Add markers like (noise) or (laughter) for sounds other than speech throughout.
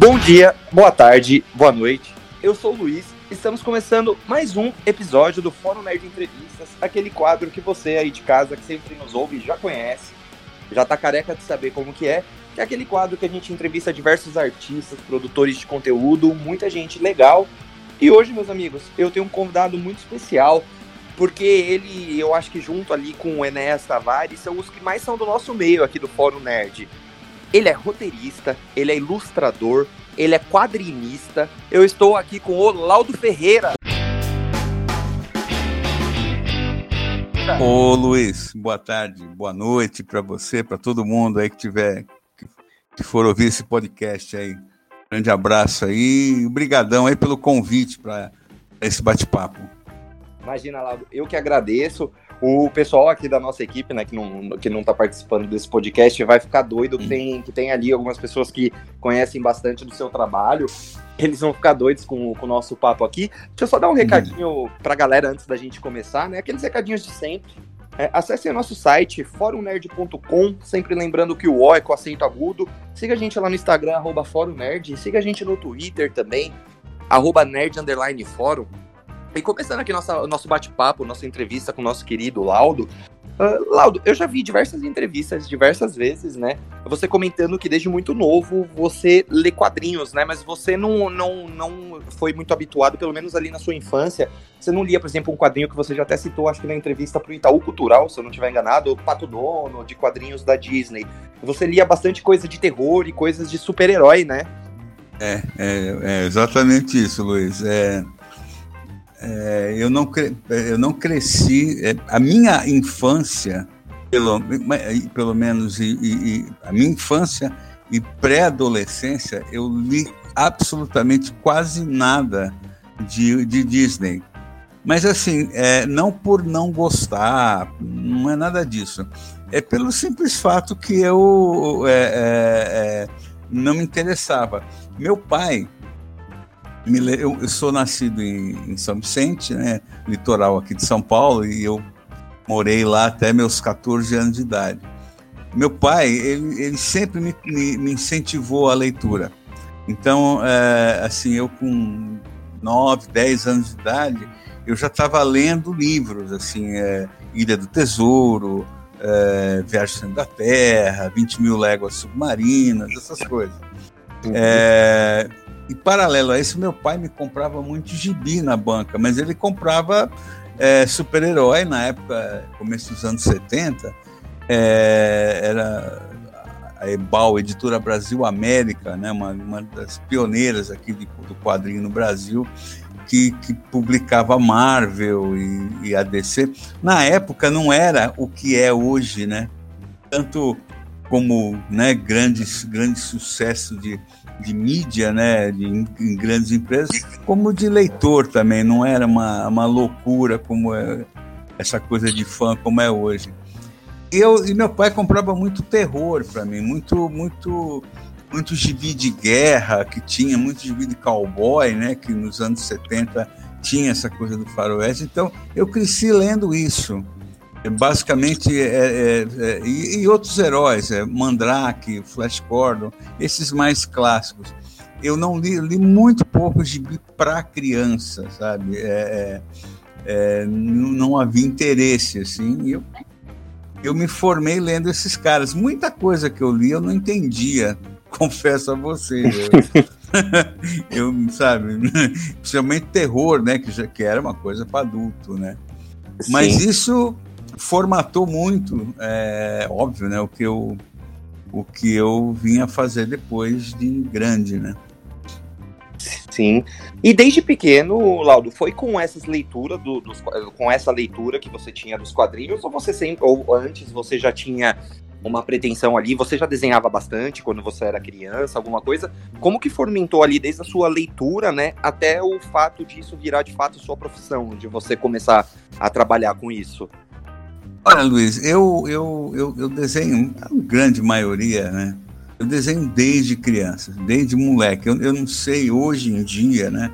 Bom dia, boa tarde, boa noite. Eu sou o Luiz. Estamos começando mais um episódio do Fórum Nerd Entrevistas, aquele quadro que você aí de casa que sempre nos ouve já conhece, já tá careca de saber como que é, que é aquele quadro que a gente entrevista diversos artistas, produtores de conteúdo, muita gente legal. E hoje, meus amigos, eu tenho um convidado muito especial, porque ele, eu acho que junto ali com o Enéas Tavares, são os que mais são do nosso meio aqui do Fórum Nerd. Ele é roteirista, ele é ilustrador, ele é quadrinista. Eu estou aqui com o Laudo Ferreira. Ô Luiz, boa tarde, boa noite para você, para todo mundo aí que tiver que for ouvir esse podcast aí. Grande abraço aí, obrigadão aí pelo convite para esse bate-papo. Imagina, Laudo, eu que agradeço. O pessoal aqui da nossa equipe, né, que não, que não tá participando desse podcast, vai ficar doido que, tem, que tem ali algumas pessoas que conhecem bastante do seu trabalho. Eles vão ficar doidos com, com o nosso papo aqui. Deixa eu só dar um recadinho pra galera antes da gente começar, né? Aqueles recadinhos de sempre. É, acessem o nosso site, forumnerd.com, sempre lembrando que o O é com acento agudo. Siga a gente lá no Instagram, arroba forumnerd. Siga a gente no Twitter também, arroba nerd underline fórum. E começando aqui nossa, nosso bate-papo, nossa entrevista com o nosso querido Laudo. Uh, Laudo, eu já vi diversas entrevistas, diversas vezes, né? Você comentando que desde muito novo você lê quadrinhos, né? Mas você não, não, não foi muito habituado, pelo menos ali na sua infância. Você não lia, por exemplo, um quadrinho que você já até citou, acho que na entrevista para o Itaú Cultural, se eu não estiver enganado, Pato Dono, de quadrinhos da Disney. Você lia bastante coisa de terror e coisas de super-herói, né? É, é, é exatamente isso, Luiz. É é, eu, não cre... eu não cresci. É, a minha infância, pelo, pelo menos, e, e, a minha infância e pré-adolescência, eu li absolutamente quase nada de, de Disney. Mas assim, é, não por não gostar, não é nada disso. É pelo simples fato que eu é, é, é não me interessava. Meu pai, eu, eu sou nascido em, em, São Vicente, né, litoral aqui de São Paulo, e eu morei lá até meus 14 anos de idade. Meu pai, ele, ele sempre me, me, me incentivou à leitura. Então, é, assim, eu com 9, 10 anos de idade, eu já estava lendo livros, assim, é, Ilha do Tesouro, é, Viagem da Terra, 20 mil léguas submarinas, essas coisas. É, e paralelo a isso, meu pai me comprava muito gibi na banca, mas ele comprava é, super-herói na época, começo dos anos 70, é, era a Ebal, Editora Brasil América, né, uma, uma das pioneiras aqui de, do quadrinho no Brasil, que, que publicava Marvel e, e a DC. Na época não era o que é hoje, né? Tanto como né, grandes, grandes sucesso de, de mídia, né, de, em grandes empresas, como de leitor também. Não era uma, uma loucura como é essa coisa de fã como é hoje. Eu e meu pai comprava muito terror para mim, muito muito muito gibi de guerra que tinha, muito gibi de cowboy, né, que nos anos 70 tinha essa coisa do faroeste. Então eu cresci lendo isso. Basicamente, é, é, é, e, e, outros heróis, é, Mandrake, Flash Gordon, esses mais clássicos. Eu não li, li muito pouco gibi para criança, sabe? É, é, é, não, não, havia interesse, assim. Eu, eu me formei lendo esses caras. Muita coisa que eu li eu não entendia, (laughs) confesso a você. Eu, (laughs) eu sabe, (laughs) principalmente terror, né? Que já que era uma coisa para adulto, né? Sim. Mas isso formatou muito, é, óbvio, né, o que eu o que eu vinha fazer depois de grande, né? Sim. E desde pequeno, Laudo, foi com essas leituras do, dos, com essa leitura que você tinha dos quadrinhos ou você sempre ou antes você já tinha uma pretensão ali? Você já desenhava bastante quando você era criança, alguma coisa? Como que fomentou ali desde a sua leitura, né, até o fato disso virar de fato sua profissão, de você começar a trabalhar com isso? Olha, Luiz, eu, eu, eu, eu desenho, a grande maioria, né? Eu desenho desde criança, desde moleque. Eu, eu não sei, hoje em dia, né?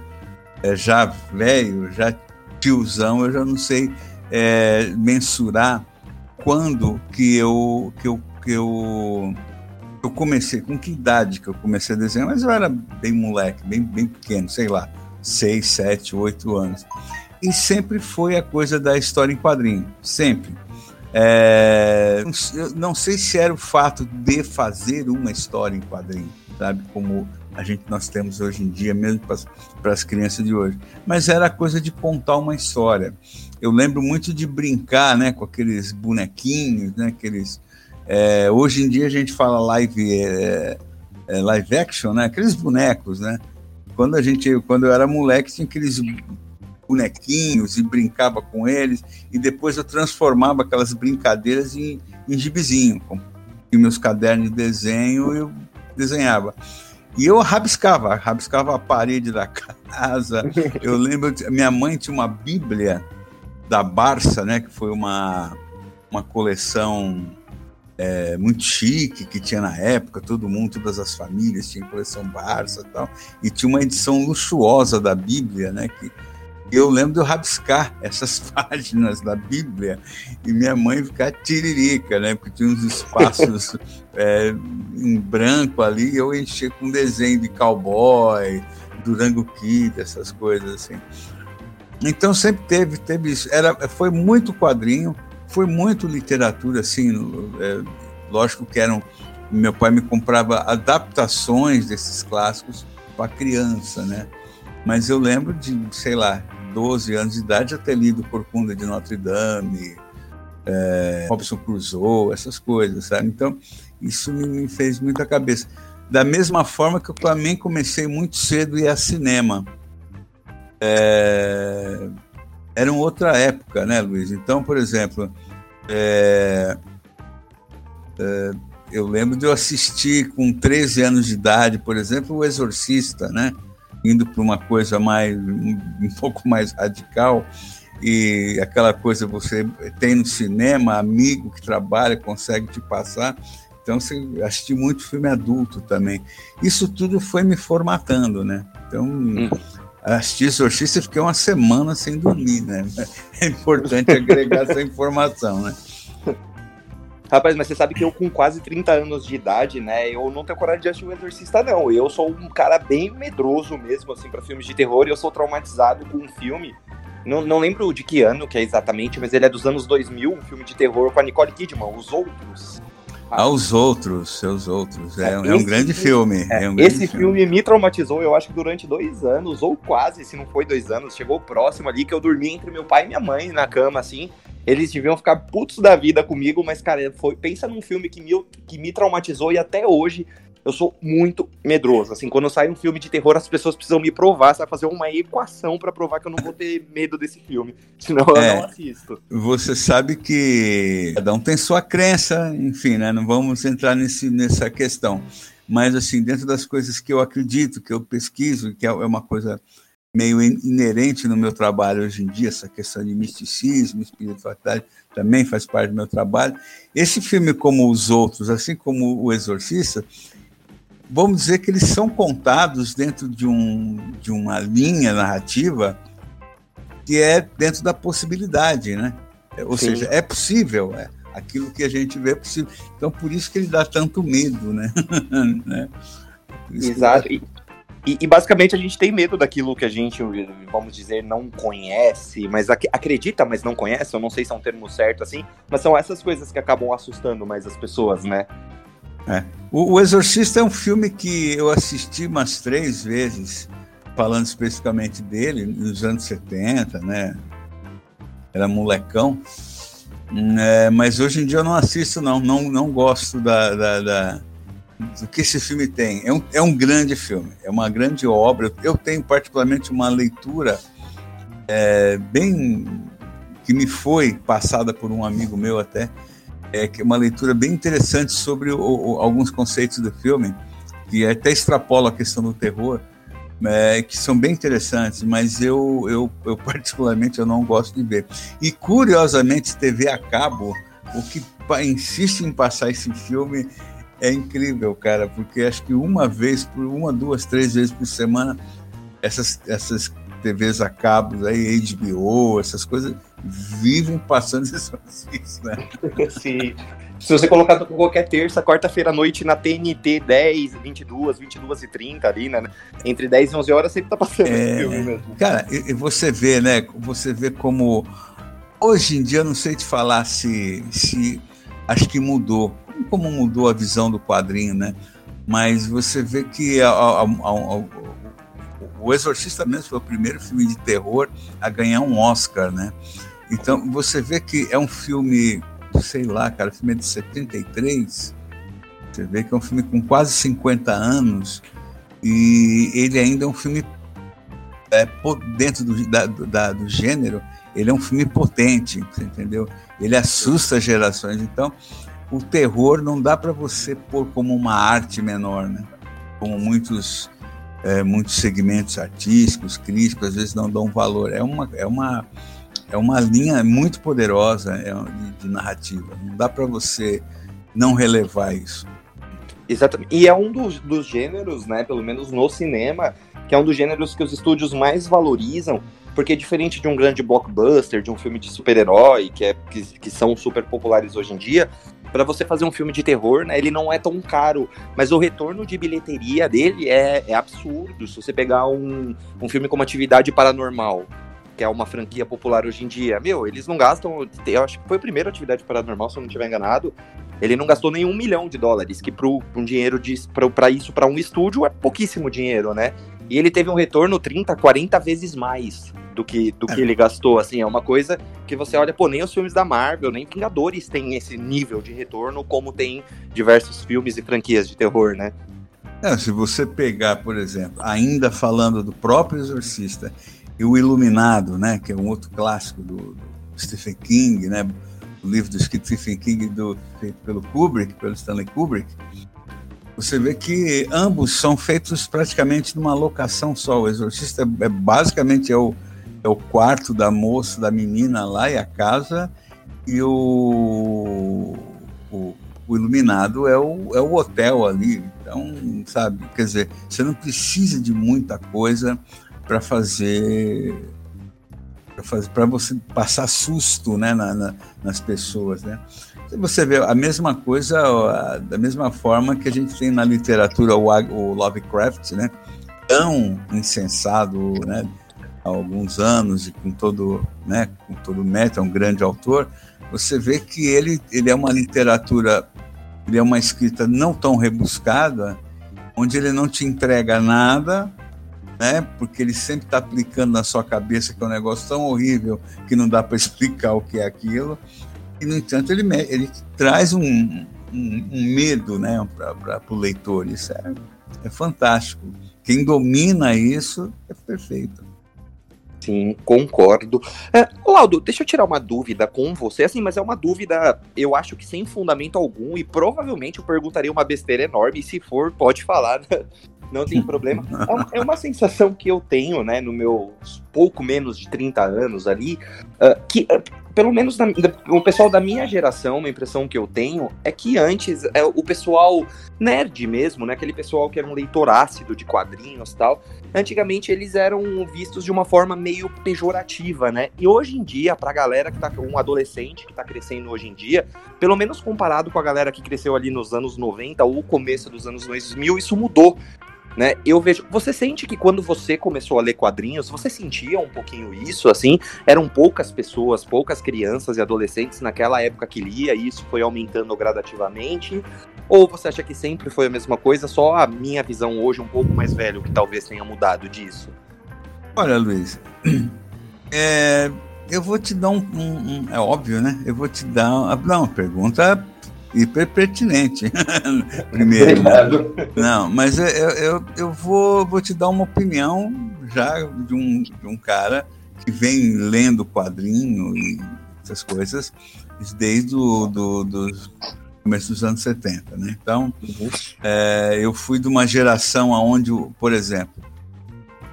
É, já velho, já tiozão, eu já não sei é, mensurar quando que eu, que eu, que eu eu comecei, com que idade que eu comecei a desenhar? Mas eu era bem moleque, bem, bem pequeno, sei lá, seis, sete, oito anos. E sempre foi a coisa da história em quadrinho, sempre. É, não sei se era o fato de fazer uma história em quadrinho, sabe? Como a gente nós temos hoje em dia, mesmo para as crianças de hoje. Mas era a coisa de contar uma história. Eu lembro muito de brincar, né, com aqueles bonequinhos, né, aqueles. É, hoje em dia a gente fala live, é, é, live action, né, aqueles bonecos, né. Quando a gente, quando eu era moleque, tinha aqueles bonequinhos e brincava com eles e depois eu transformava aquelas brincadeiras em, em gibizinho, com meus cadernos de desenho eu desenhava. E eu rabiscava, rabiscava a parede da (laughs) casa. Eu lembro, minha mãe tinha uma Bíblia da Barça, né, que foi uma, uma coleção é, muito chique que tinha na época, todo mundo, todas as famílias tinham coleção Barça e tal, e tinha uma edição luxuosa da Bíblia, né, que eu lembro de eu rabiscar (laughs) essas páginas da Bíblia e minha mãe ficar tiririca, né? Porque tinha uns espaços (laughs) é, em branco ali, eu enchia com desenho de cowboy, Durango Kid, essas coisas assim. Então sempre teve, teve isso. Era, foi muito quadrinho, foi muito literatura, assim. É, lógico que eram. Meu pai me comprava adaptações desses clássicos para criança, né? Mas eu lembro de, sei lá, 12 anos de idade já ter lido Corcunda de Notre Dame, é, Robson Crusoe, essas coisas, sabe? Então, isso me fez muita cabeça. Da mesma forma que eu também comecei muito cedo a ir a cinema. É, era uma outra época, né, Luiz? Então, por exemplo, é, é, eu lembro de eu assistir com 13 anos de idade, por exemplo, O Exorcista, né? Indo para uma coisa mais um, pouco mais radical e aquela coisa você tem no cinema amigo que trabalha consegue te passar. Então você assisti muito filme adulto também. Isso tudo foi me formatando né? Então hum. assisti Exorcista fiquei uma semana sem dormir né? (laughs) É importante agregar essa informação né Rapaz, mas você sabe que eu com quase 30 anos de idade, né, eu não tenho coragem de assistir o Exorcista, não. Eu sou um cara bem medroso mesmo, assim, para filmes de terror, e eu sou traumatizado com um filme, não, não lembro de que ano que é exatamente, mas ele é dos anos 2000, um filme de terror com a Nicole Kidman, Os Outros. Ah, Os Outros, Os Outros. É, é, um, é um grande filme. É, é um grande esse filme. filme me traumatizou, eu acho que durante dois anos, ou quase, se não foi dois anos, chegou próximo ali, que eu dormi entre meu pai e minha mãe na cama, assim, eles deviam ficar putos da vida comigo, mas, cara, foi, pensa num filme que me, que me traumatizou e até hoje eu sou muito medroso. Assim, quando sai um filme de terror, as pessoas precisam me provar, sabe? Fazer uma equação para provar que eu não vou ter medo desse filme. (laughs) Senão eu é, não assisto. Você sabe que cada um tem sua crença, enfim, né? Não vamos entrar nesse, nessa questão. Mas, assim, dentro das coisas que eu acredito, que eu pesquiso, que é uma coisa meio inerente no meu trabalho hoje em dia, essa questão de misticismo, espiritualidade, também faz parte do meu trabalho. Esse filme, como os outros, assim como O Exorcista, vamos dizer que eles são contados dentro de, um, de uma linha narrativa que é dentro da possibilidade, né? Ou Sim. seja, é possível, é, aquilo que a gente vê é possível. Então, por isso que ele dá tanto medo, né? (laughs) né? Exato. Dá... E, e, basicamente a gente tem medo daquilo que a gente, vamos dizer, não conhece, mas ac acredita, mas não conhece. Eu não sei se é um termo certo assim, mas são essas coisas que acabam assustando mais as pessoas, né? É. O, o Exorcista é um filme que eu assisti umas três vezes, falando especificamente dele, nos anos 70, né? Era molecão. É, mas hoje em dia eu não assisto, não. Não, não gosto da, da, da do que esse filme tem. É um, é um grande filme, é uma grande obra. Eu tenho particularmente uma leitura é, bem que me foi passada por um amigo meu até, é que é uma leitura bem interessante sobre o, o, alguns conceitos do filme que até extrapola a questão do terror, é, que são bem interessantes, mas eu, eu, eu particularmente eu não gosto de ver. E curiosamente TV a cabo o que insiste em passar esse filme é incrível, cara, porque acho que uma vez por uma, duas, três vezes por semana essas, essas TVs a cabo, aí, HBO, essas coisas, vivem passando isso, né? (laughs) Sim. se você colocar qualquer terça, quarta-feira à noite na TNT 10, 22, 22 e 30 ali, né? Entre 10 e 11 horas sempre tá passando é, esse filme mesmo. Cara, e, você vê, né? Você vê como hoje em dia, eu não sei te falar se, se acho que mudou, como mudou a visão do quadrinho, né? Mas você vê que a, a, a, o Exorcista mesmo foi o primeiro filme de terror a ganhar um Oscar, né? Então você vê que é um filme, sei lá, cara, filme é de 73. Você vê que é um filme com quase 50 anos e ele ainda é um filme é, dentro do, da, da, do gênero, ele é um filme potente, entendeu? Ele assusta gerações. Então, o terror não dá para você pôr como uma arte menor, né? Como muitos é, muitos segmentos artísticos, críticos, às vezes não dão valor. É uma, é uma, é uma linha muito poderosa é, de, narrativa. Não dá para você não relevar isso. Exatamente. E é um dos, dos gêneros, né, pelo menos no cinema, que é um dos gêneros que os estúdios mais valorizam, porque diferente de um grande blockbuster, de um filme de super-herói, que, é, que, que são super populares hoje em dia, para você fazer um filme de terror, né, ele não é tão caro, mas o retorno de bilheteria dele é, é absurdo. Se você pegar um, um filme como Atividade Paranormal, que é uma franquia popular hoje em dia, meu, eles não gastam. Eu acho que foi a primeira atividade paranormal, se eu não estiver enganado. Ele não gastou nenhum milhão de dólares, que para um dinheiro para isso, para um estúdio, é pouquíssimo dinheiro, né? E ele teve um retorno 30, 40 vezes mais do que, do que é. ele gastou, assim, é uma coisa que você olha, pô, nem os filmes da Marvel, nem Vingadores têm esse nível de retorno como tem diversos filmes e franquias de terror, né? É, se você pegar, por exemplo, ainda falando do próprio Exorcista e o Iluminado, né, que é um outro clássico do, do Stephen King, né, o livro do Stephen King do, feito pelo Kubrick, pelo Stanley Kubrick, você vê que ambos são feitos praticamente numa locação só. O Exorcista é, basicamente é o, é o quarto da moça, da menina lá e a casa, e o, o, o iluminado é o, é o hotel ali. Então, sabe, quer dizer, você não precisa de muita coisa para fazer para fazer para você passar susto né, na, na, nas pessoas né você vê a mesma coisa da mesma forma que a gente tem na literatura o, o Lovecraft né? Tão insensado né? Há alguns anos e com todo, né, com todo mérito, é um grande autor, você vê que ele, ele é uma literatura, ele é uma escrita não tão rebuscada, onde ele não te entrega nada, né, porque ele sempre está aplicando na sua cabeça que é um negócio tão horrível que não dá para explicar o que é aquilo, e no entanto ele, ele traz um, um, um medo né, para o leitor, isso é, é fantástico. Quem domina isso é perfeito. Sim, concordo. É, Laudo, deixa eu tirar uma dúvida com você, assim, mas é uma dúvida, eu acho que sem fundamento algum, e provavelmente eu perguntaria uma besteira enorme, e se for, pode falar, né? não tem problema. É, é uma sensação que eu tenho, né, no meu pouco menos de 30 anos ali, uh, que uh, pelo menos da, o pessoal da minha geração, uma impressão que eu tenho é que antes é, o pessoal nerd mesmo, né, aquele pessoal que era um leitor ácido de quadrinhos e tal, antigamente eles eram vistos de uma forma meio pejorativa, né? E hoje em dia, pra galera que tá um adolescente que tá crescendo hoje em dia, pelo menos comparado com a galera que cresceu ali nos anos 90 ou começo dos anos 2000, isso mudou né? Eu vejo. Você sente que quando você começou a ler quadrinhos, você sentia um pouquinho isso, assim? Eram poucas pessoas, poucas crianças e adolescentes naquela época que lia, e isso foi aumentando gradativamente? Ou você acha que sempre foi a mesma coisa, só a minha visão hoje, um pouco mais velho, que talvez tenha mudado disso? Olha, Luiz, (clears throat) é, eu vou te dar um, um, um, É óbvio, né? Eu vou te dar. Não, uma pergunta hiper pertinente. (laughs) Primeiro. Né? Não, mas eu, eu, eu vou, vou te dar uma opinião já de um, de um cara que vem lendo quadrinho e essas coisas desde o do, do começo dos anos 70. Né? Então, uhum. é, eu fui de uma geração onde, por exemplo,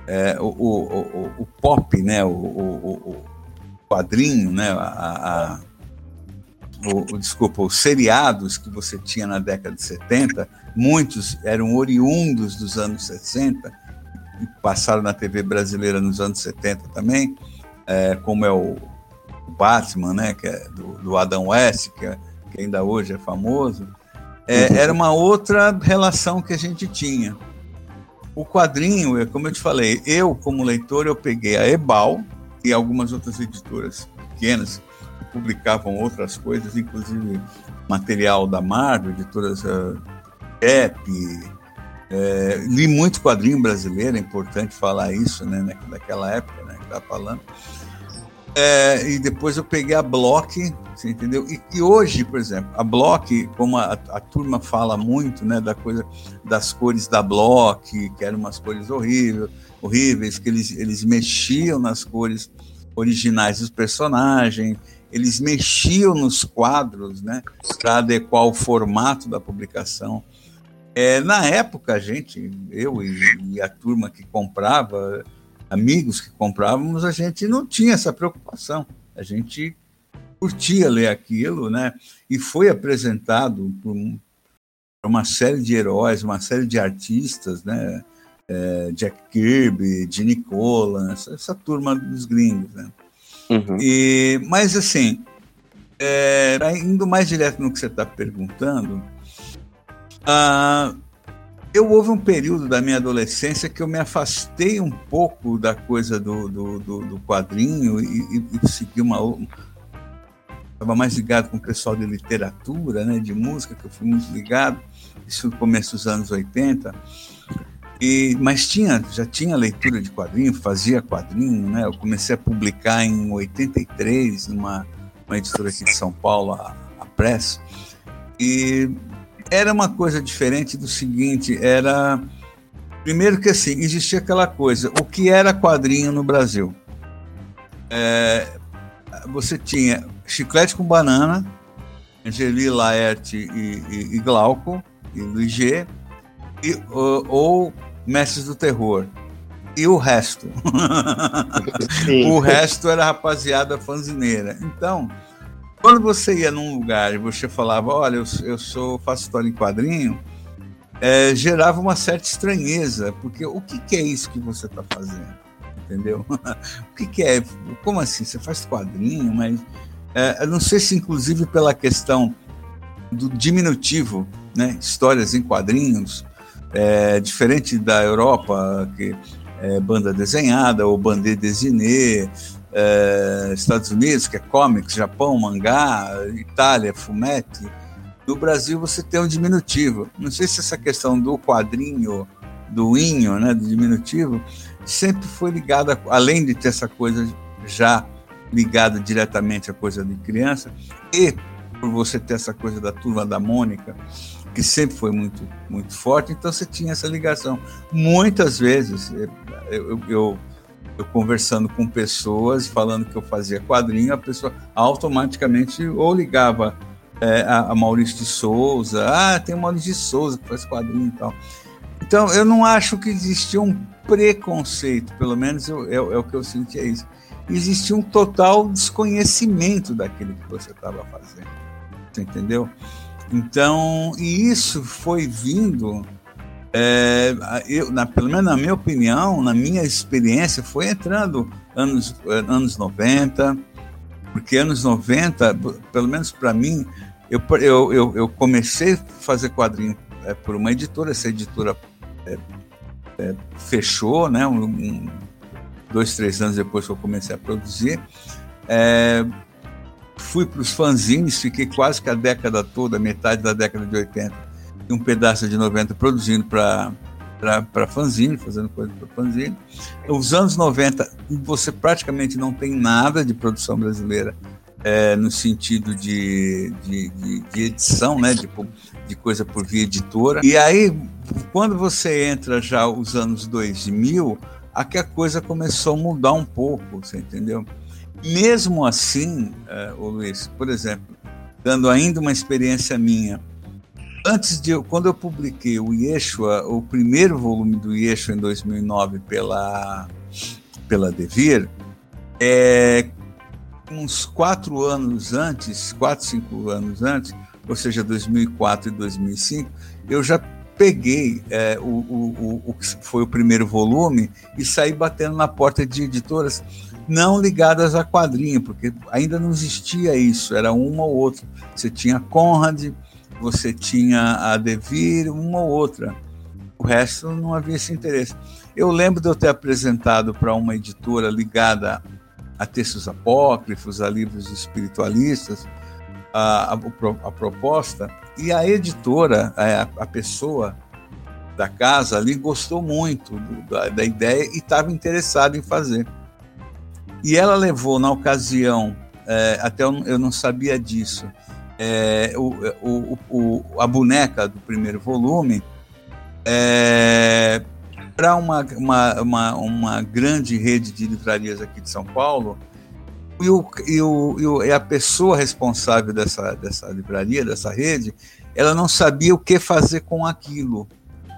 é, o, o, o, o, pop, né, o, o, quadrinho, né, a, a o, desculpa, os seriados que você tinha na década de 70, muitos eram oriundos dos anos 60 e passaram na TV brasileira nos anos 70 também, é, como é o, Batman, né, que é do, do Adam West, que é que ainda hoje é famoso, é, uhum. era uma outra relação que a gente tinha. O quadrinho, é como eu te falei, eu como leitor eu peguei a Ebal e algumas outras editoras pequenas que publicavam outras coisas, inclusive material da Marvel, editoras uh, Ep, é, li muito quadrinho brasileiro, é importante falar isso, né, naquela época, né, que estava falando. É, e depois eu peguei a Block, você entendeu? E, e hoje, por exemplo, a Block, como a, a, turma fala muito, né, da coisa das cores da Block, que eram umas cores horríveis, horríveis, que eles, eles mexiam nas cores originais dos personagens, eles mexiam nos quadros, né, para adequar o formato da publicação. É, na época, a gente, eu e, e, a turma que comprava, amigos que comprávamos, a gente não tinha essa preocupação. A gente curtia ler aquilo, né? E foi apresentado por, uma série de heróis, uma série de artistas, né? É, Jack Kirby, Gene Colan, essa, essa, turma dos gringos, né? Uhum. E, mas assim, é, indo mais direto no que você está perguntando, ah, eu houve um período da minha adolescência que eu me afastei um pouco da coisa do, do, do, do quadrinho e, e, segui uma estava mais ligado com o pessoal de literatura, né, de música, que eu fui muito ligado, isso no começo dos anos 80. E, mas tinha, já tinha leitura de quadrinho, fazia quadrinho, né? Eu comecei a publicar em 83 numa uma editora aqui de São Paulo, a, a Press. E era uma coisa diferente do seguinte, era primeiro que assim existia aquela coisa, o que era quadrinho no Brasil? É, você tinha Chiclete com Banana, Angeli Laerte e, e, e Glauco e Luiz G, e, ou, ou Mestres do Terror. E o resto. (laughs) o resto era rapaziada fanzineira. Então, quando você ia num lugar e você falava, olha, eu, eu sou, faço história em quadrinho, é, gerava uma certa estranheza, porque o que, que é isso que você está fazendo? Entendeu? (laughs) o que, que, é? Como assim? Você faz quadrinho, mas. É, eu não sei se, inclusive, pela questão do diminutivo, né? histórias em quadrinhos, é, diferente da Europa, que é banda desenhada ou bandê dessiné, é, Estados Unidos, que é comics, Japão, mangá, Itália, fumete. No Brasil você tem um diminutivo. Não sei se essa questão do quadrinho, do inho, né, do diminutivo, sempre foi ligada, além de ter essa coisa já ligada diretamente à coisa de criança, e por você ter essa coisa da turma da Mônica, que sempre foi muito, muito forte, então você tinha essa ligação. Muitas vezes, eu, eu, eu eu conversando com pessoas, falando que eu fazia quadrinho, a pessoa automaticamente ou ligava é, a, a, Maurício de Souza, ah, tem o Maurício de Souza que faz quadrinho e tal. Então, eu não acho que existia um preconceito, pelo menos eu, é, é o que eu senti é isso. Existia um total desconhecimento daquilo que você estava fazendo. Você entendeu? Então, e isso foi vindo é, eu, na, pelo menos na minha opinião, na minha experiência, foi entrando anos, anos 90, porque anos 90, pelo menos para mim, eu, eu, eu, eu, comecei a fazer quadrinho é, por uma editora, essa editora é, é fechou, né, um, um, dois, três anos depois que eu comecei a produzir. Fui para os fanzines, fiquei quase que a década toda, metade da década de 80, um pedaço de 90 produzindo para para fanzine, fazendo coisa para fanzine. Os anos 90, você praticamente não tem nada de produção brasileira é, no sentido de, de, de, de, edição, né, de, de coisa por via editora. E aí, quando você entra já os anos 2000, aqui a coisa começou a mudar um pouco, você entendeu? Mesmo assim, ô Luiz, por exemplo, dando ainda uma experiência minha, antes de quando eu publiquei o Yeshua, o primeiro volume do Yeshua em 2009 pela pela Devir, é, uns quatro anos antes, quatro cinco anos antes, ou seja, 2004 e 2005, eu já peguei é, o, o, o, que foi o primeiro volume e saí batendo na porta de editoras não ligadas a quadrinho, porque ainda não existia isso, era uma ou outra. Você tinha Conrad, você tinha a Devir, uma ou outra. O resto não havia esse interesse. Eu lembro de eu ter apresentado para uma editora ligada a textos apócrifos, a livros espiritualistas, a, a, a proposta, e a editora, a, a, pessoa da casa ali, gostou muito do, da, da ideia e estava interessada em fazer. E ela levou, na ocasião, é, até eu, eu, não sabia disso, é, o, o, o, a boneca do primeiro volume é, para uma, uma, uma, uma, grande rede de livrarias aqui de São Paulo, e, o, e, o, e a pessoa responsável dessa, dessa livraria, dessa rede, ela não sabia o que fazer com aquilo.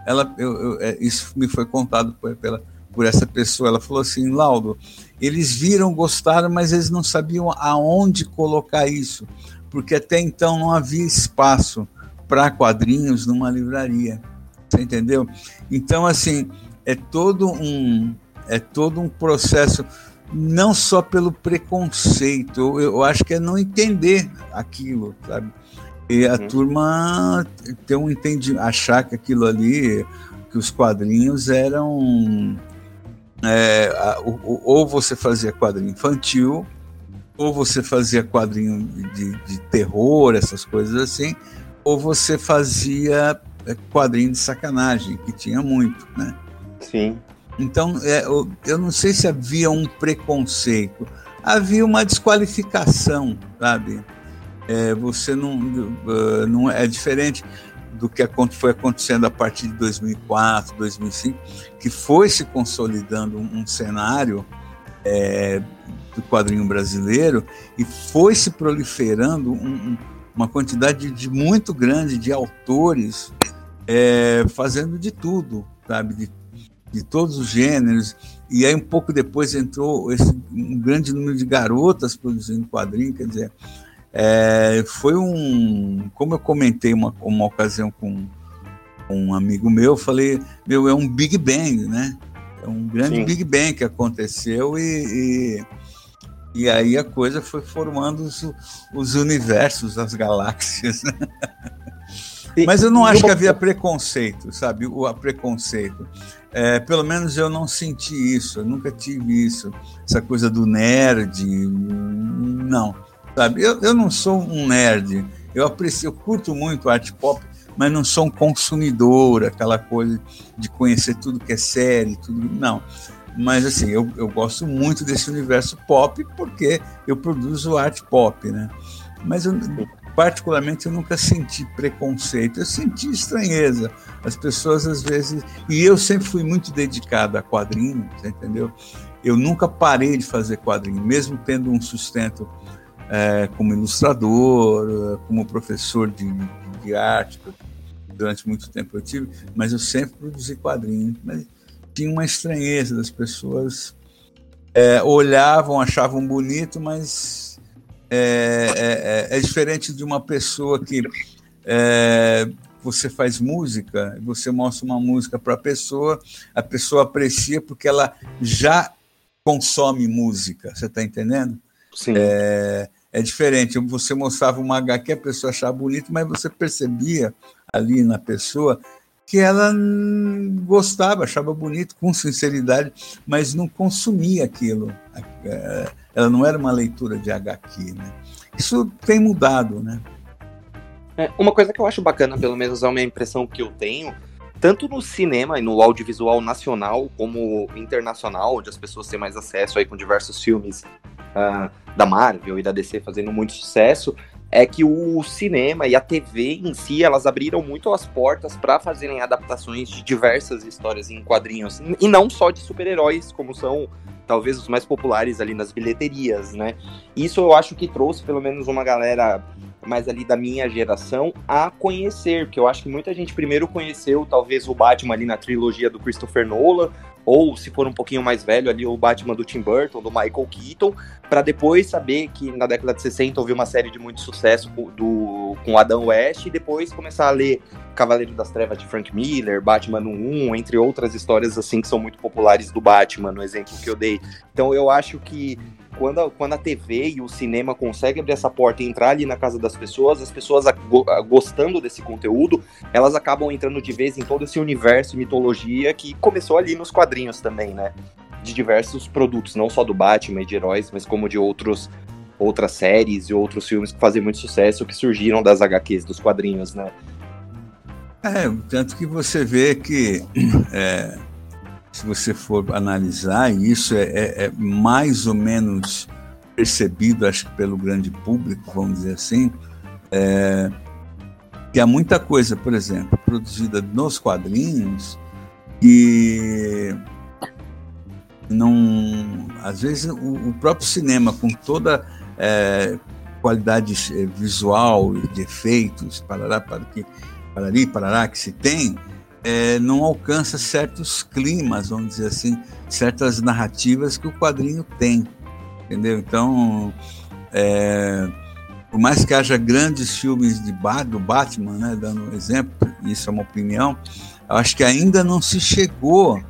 Ela, eu, eu, é, isso me foi contado pela, por essa pessoa. Ela falou assim, Laudo, eles viram, gostaram, mas eles não sabiam aonde colocar isso, porque até então não havia espaço para quadrinhos numa livraria. Você entendeu? Então, assim, é todo um é todo um processo não só pelo preconceito, eu, eu acho que é não entender aquilo, sabe? E a uhum. turma tem um entendimento, achar que aquilo ali, que os quadrinhos eram. É, ou você fazia quadrinho infantil, ou você fazia quadrinho de, de terror, essas coisas assim, ou você fazia é, quadrinho de sacanagem, que tinha muito, né? Sim. Então, é, eu, eu não sei se havia um preconceito, havia uma desqualificação, sabe? É, você não, uh, não é diferente do que foi acontecendo a partir de 2004, 2005, que foi se consolidando um, cenário é, do quadrinho brasileiro e foi se proliferando um, uma quantidade de muito grande de autores é, fazendo de tudo, sabe, de de todos os gêneros, e aí um pouco depois entrou esse, um grande número de garotas produzindo quadrinhos, quer dizer, é, foi um, como eu comentei uma, uma ocasião com, com um amigo meu, eu falei, meu, é um Big Bang, né? É um grande Sim. Big Bang que aconteceu e, e, e, aí a coisa foi formando os, os universos, as galáxias, né? Mas eu não acho que havia preconceito, sabe? O preconceito. É, pelo menos eu não senti isso, eu nunca tive isso, essa coisa do nerd, não, sabe? Eu, eu não sou um nerd, eu aprecio, eu curto muito arte pop, mas não sou um consumidor, aquela coisa de conhecer tudo que é série, tudo, não. Mas assim, eu, eu gosto muito desse universo pop porque eu produzo arte pop, né? Mas eu, particularmente eu nunca senti preconceito, eu senti estranheza. As pessoas às vezes. E eu sempre fui muito dedicado a quadrinhos, entendeu? Eu nunca parei de fazer quadrinhos, mesmo tendo um sustento é, como ilustrador, como professor de, de arte, durante muito tempo eu tive, mas eu sempre produzi quadrinhos. Mas tinha uma estranheza das pessoas. É, olhavam, achavam bonito, mas é, é, é, é, diferente de uma pessoa que é, você faz música, você mostra uma música para a pessoa, a pessoa aprecia porque ela já consome música, você está entendendo? Sim. É, diferente. Você mostrava uma HQ, a pessoa achava bonito, mas você percebia ali na pessoa que ela gostava, achava bonito, com sinceridade, mas não consumia aquilo. É, ela não era uma leitura de HQ, né? Isso tem mudado, né? É, uma coisa que eu acho bacana, pelo menos é uma impressão que eu tenho, tanto no cinema e no audiovisual nacional como internacional, onde as pessoas têm mais acesso aí com diversos filmes uh, da Marvel e da DC fazendo muito sucesso, é que o cinema e a TV em si, elas abriram muito as portas para fazerem adaptações de diversas histórias em quadrinhos, e não só de super-heróis, como são talvez os mais populares ali nas bilheterias, né? Isso eu acho que trouxe pelo menos uma galera mais ali da minha geração a conhecer, porque eu acho que muita gente primeiro conheceu talvez o Batman ali na trilogia do Christopher Nolan, ou se for um pouquinho mais velho ali o Batman do Tim Burton, do Michael Keaton, para depois saber que na década de 60 houve uma série de muito sucesso do com Adam West e depois começar a ler Cavaleiro das Trevas de Frank Miller, Batman 1, entre outras histórias assim que são muito populares do Batman, no exemplo que eu dei. Então eu acho que quando a, quando a TV e o cinema conseguem abrir essa porta e entrar ali na casa das pessoas, as pessoas gostando desse conteúdo, elas acabam entrando de vez em todo esse universo mitologia que começou ali nos quadrinhos também, né? De diversos produtos, não só do Batman e de heróis, mas como de outros outras séries e outros filmes que fazem muito sucesso que surgiram das HQs, dos quadrinhos, né? É, tanto que você vê que (clears throat) é, se você for analisar, e isso é, é, é, mais ou menos percebido, acho que pelo grande público, vamos dizer assim, é, que há muita coisa, por exemplo, produzida nos quadrinhos que não, às vezes o, o próprio cinema com toda é, qualidade é, visual, de efeitos, parará, para que, parará, que se tem, é, não alcança certos climas, vamos dizer assim, certas narrativas que o quadrinho tem, entendeu? Então, é, por mais que haja grandes filmes de do Batman, né, dando um exemplo, isso é uma opinião, eu acho que ainda não se chegou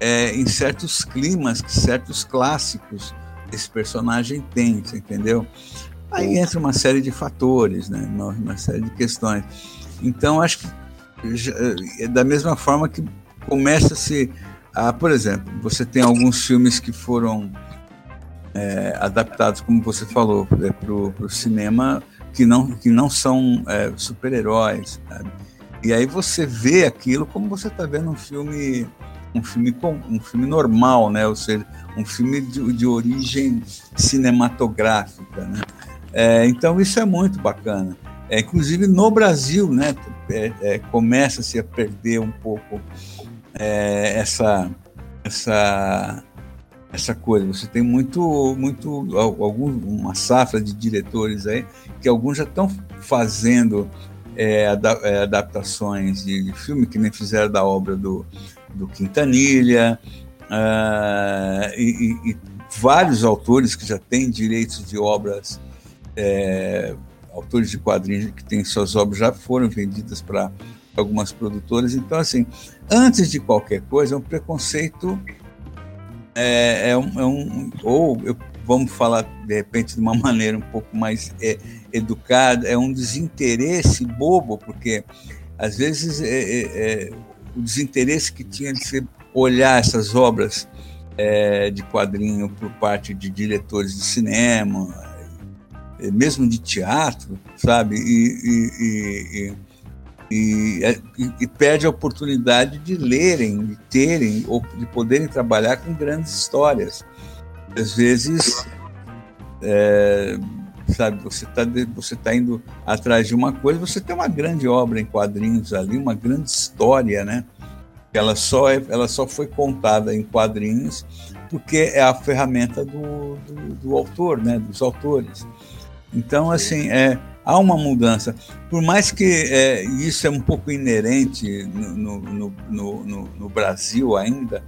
é, em certos climas, certos clássicos esse personagem tem, entendeu? Aí entra uma série de fatores, né? uma, série de questões. Então, acho que da mesma forma que começa-se a, por exemplo, você tem alguns filmes que foram é, adaptados, como você falou, é, para o cinema, que não, que não são é, super-heróis. E aí você vê aquilo como você está vendo um filme um filme com um filme normal, né? Ou seja, um filme de, de origem cinematográfica, né? É, então isso é muito bacana. É, inclusive no Brasil, né? É, é começa-se a perder um pouco é, essa essa essa coisa. Você tem muito muito algum, uma safra de diretores aí que alguns já estão fazendo é, adaptações de filme que nem fizeram da obra do do Quintanilha, uh, e, e, vários autores que já têm direitos de obras, é, autores de quadrinhos que têm suas obras já foram vendidas para algumas produtoras. Então, assim, antes de qualquer coisa, é um preconceito, é, é, um, é um, ou eu, vamos falar de repente de uma (laughs) maneira um pouco mais é, educada, é um desinteresse bobo, porque às vezes é, é, é o desinteresse que tinha de se olhar essas obras de quadrinho por parte de diretores de cinema, mesmo de teatro, sabe? E, e, e, é, e, perde a oportunidade de lerem, de terem, ou de poderem trabalhar com grandes histórias. Às vezes, é, sabe, você está você tá indo atrás de uma coisa, você tem uma grande obra em quadrinhos ali, uma grande história, né? Ela só, é, ela só foi contada em quadrinhos porque é a ferramenta do, do, do autor, né? Dos autores. Então, assim, é, há uma mudança. Por mais que é, isso é um pouco inerente no, no, no, no, Brasil ainda,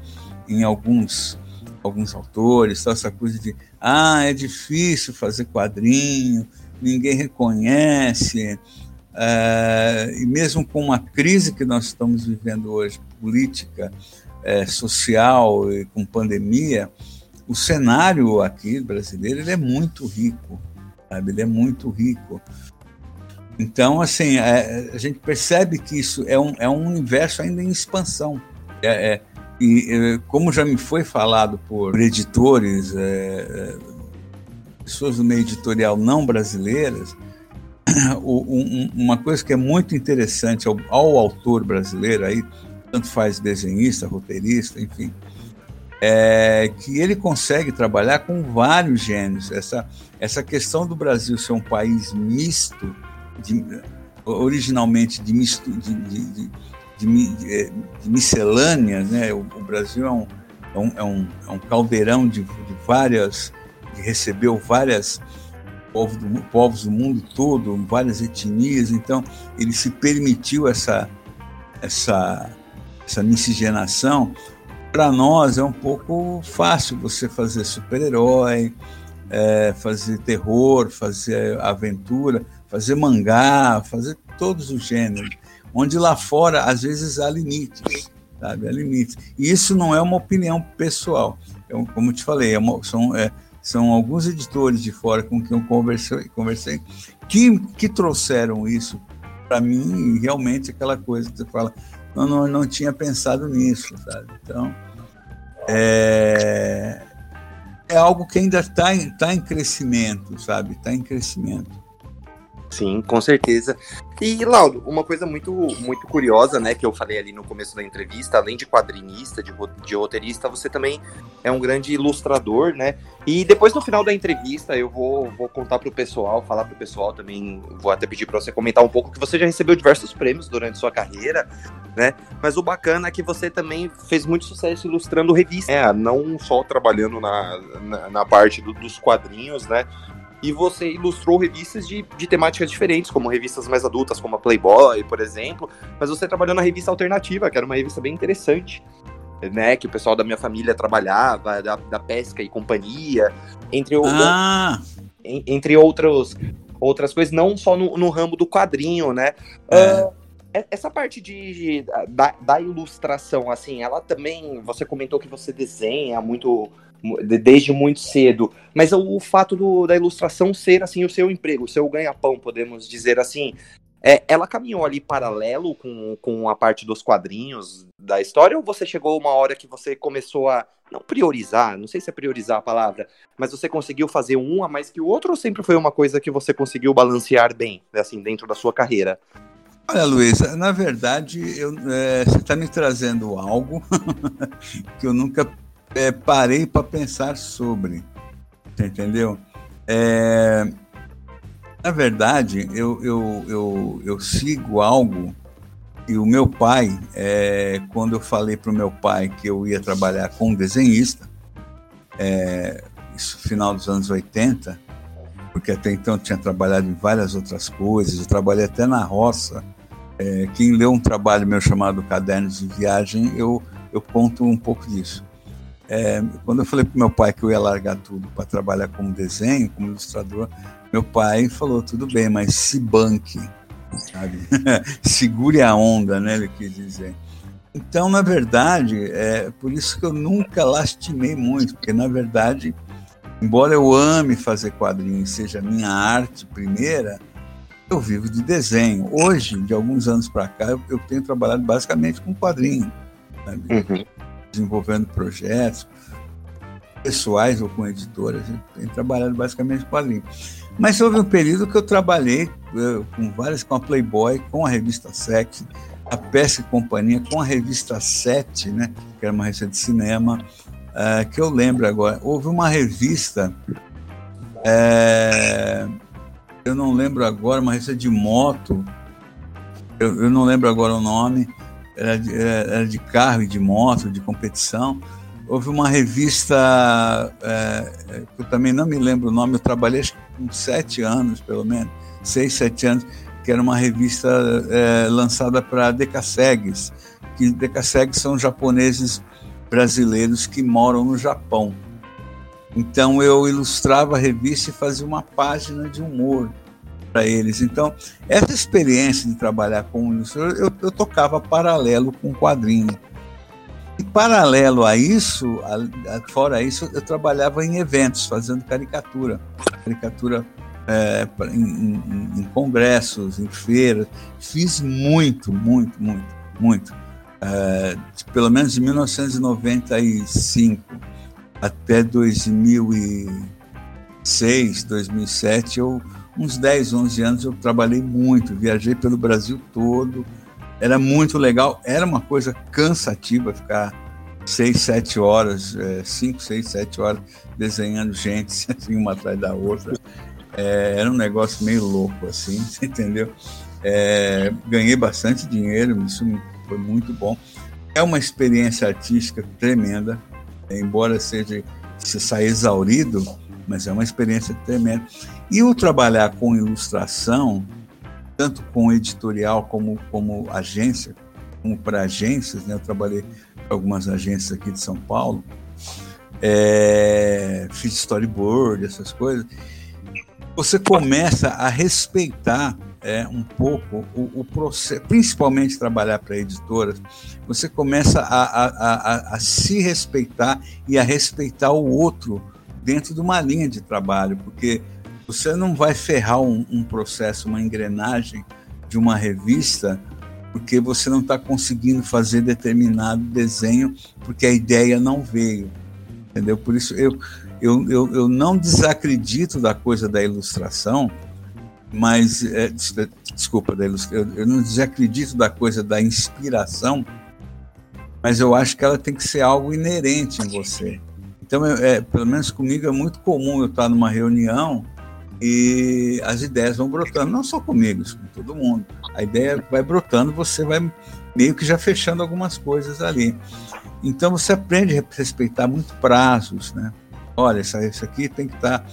em alguns, alguns autores, essa coisa de ah, é difícil fazer quadrinho, ninguém reconhece. É, e mesmo com uma crise que nós estamos vivendo hoje, política, é, social e com pandemia, o cenário aqui brasileiro ele é muito rico, sabe? Ele é muito rico. Então, assim, é, a gente percebe que isso é um, é um universo ainda em expansão. É, é e eh, como já me foi falado por editores, é, pessoas do meio editorial não brasileiras, (clears throat) uma coisa que é muito interessante ao, ao, autor brasileiro aí, tanto faz desenhista, roteirista, enfim, é que ele consegue trabalhar com vários gêneros. Essa, essa questão do Brasil ser um país misto, de, originalmente de misto, de, de, de, de, é, de miscelâneas, né? O, o Brasil é um, é um, é um, é um caldeirão de, de várias, que recebeu várias povos do, povos do mundo todo, várias etnias, então ele se permitiu essa, essa, essa miscigenação. Para nós é um pouco fácil você fazer super-herói, é, fazer terror, fazer aventura, fazer mangá, fazer todos os gêneros, onde lá fora às vezes há limites, sabe? Há limites. E isso não é uma opinião pessoal. É, como eu te falei, é uma, são, é, são alguns editores de fora com quem eu conversei, conversei que, que trouxeram isso para mim, realmente aquela coisa que você fala, eu não, não tinha pensado nisso, sabe? Então, é, é algo que ainda está em, tá em crescimento, sabe? Está em crescimento. Sim, com certeza. E, Laudo, uma coisa muito, muito curiosa, né, que eu falei ali no começo da entrevista, além de quadrinista, de, de roteirista, você também é um grande ilustrador, né? E depois, no final da entrevista, eu vou, vou contar pro pessoal, falar pro pessoal também, vou até pedir para você comentar um pouco, que você já recebeu diversos prêmios durante sua carreira, né? Mas o bacana é que você também fez muito sucesso ilustrando revistas. É, não só trabalhando na, na, na parte do, dos quadrinhos, né? E você ilustrou revistas de, de temáticas diferentes, como revistas mais adultas, como a Playboy, por exemplo, mas você trabalhou na revista alternativa, que era uma revista bem interessante, né, que o pessoal da minha família trabalhava, da, da pesca e companhia, entre, ah. o, entre outros, outras coisas, não só no, no ramo do quadrinho, né, é. Uh, essa parte de, da, da, ilustração, assim, ela também. Você comentou que você desenha muito desde muito cedo. Mas o, fato do, da ilustração ser assim o seu emprego, o seu ganha-pão, podemos dizer assim, é, ela caminhou ali paralelo com, com a parte dos quadrinhos da história, ou você chegou uma hora que você começou a não priorizar, não sei se é priorizar a palavra, mas você conseguiu fazer um a mais que o outro, ou sempre foi uma coisa que você conseguiu balancear bem, assim, dentro da sua carreira? Olha, Luiz, na verdade, eu, é, você está me trazendo algo (laughs) que eu nunca é, parei para pensar sobre. Entendeu? É, na verdade, eu, eu, eu, eu, sigo algo e o meu pai, é, quando eu falei para o meu pai que eu ia trabalhar com um desenhista, é, isso final dos anos 80, porque até então eu tinha trabalhado em várias outras coisas, eu trabalhei até na roça. É, quem leu um trabalho meu chamado Cadernos de Viagem, eu, eu conto um pouco disso. É, quando eu falei para meu pai que eu ia largar tudo para trabalhar como desenho, como ilustrador, meu pai falou: tudo bem, mas se banque, sabe? (laughs) Segure a onda, né? Ele quis dizer. Então, na verdade, é por isso que eu nunca lastimei muito, porque na verdade, embora eu ame fazer quadrinhos, seja minha arte primeira, eu vivo de desenho. Hoje, de alguns anos para cá, eu, tenho trabalhado basicamente com quadrinho. Uhum desenvolvendo projetos pessoais ou com editoras. Tenho trabalhado basicamente com quadrinhos. Mas houve um período que eu trabalhei eu, com várias, com a Playboy, com a revista Sex, a Pesca e Companhia, com a revista Sete, né, que era uma revista de cinema, uh, que eu lembro agora. Houve uma revista, é, eu não lembro agora, uma revista de moto, eu, eu não lembro agora o nome, era de, era de carro e de moto, de competição. Houve uma revista, é, eu também não me lembro o nome, eu trabalhei acho que com sete anos, pelo menos, seis, sete anos, que era uma revista é, lançada para decassegues, que decassegues são japoneses brasileiros que moram no Japão. Então eu ilustrava a revista e fazia uma página de humor para eles. Então, essa experiência de trabalhar com ilustrador, eu, eu tocava paralelo com quadrinho. E paralelo a isso, a, a, fora isso, eu trabalhava em eventos, fazendo caricatura. Caricatura é, em, em, em, congressos, em feiras. Fiz muito, muito, muito, muito. É, pelo menos de 1995 até 2006, 2007, eu uns 10, 11 anos eu trabalhei muito, viajei pelo Brasil todo. Era muito legal, era uma coisa cansativa ficar 6, 7 horas, 5, 6, 7 horas desenhando gente (laughs) assim, uma atrás da outra. É, era um negócio meio louco, assim, (laughs) entendeu? É, ganhei bastante dinheiro, isso foi muito bom. É uma experiência artística tremenda, embora seja se sair exaurido, mas é uma experiência tremenda. E o trabalhar com ilustração, tanto com editorial como como agência, como para agências, né? Eu trabalhei para algumas agências aqui de São Paulo, é, fiz storyboard, essas coisas. você começa a respeitar é, um pouco o, o processo, principalmente trabalhar para editoras, você começa a, a, a, a, se respeitar e a respeitar o outro dentro de uma linha de trabalho, porque você não vai ferrar um, um processo, uma engrenagem de uma revista porque você não está conseguindo fazer determinado desenho porque a ideia não veio, entendeu? Por isso eu, eu, eu, eu não desacredito da coisa da ilustração, mas é, desculpa, da ilustração, eu não desacredito da coisa da inspiração, mas eu acho que ela tem que ser algo inerente em você. Então, é, pelo menos comigo é muito comum eu estar numa reunião e as ideias vão brotando, não só comigo, com todo mundo. A ideia vai brotando, você vai meio que já fechando algumas coisas ali. Então você aprende a respeitar muito prazos, né? Olha, isso, isso aqui tem que estar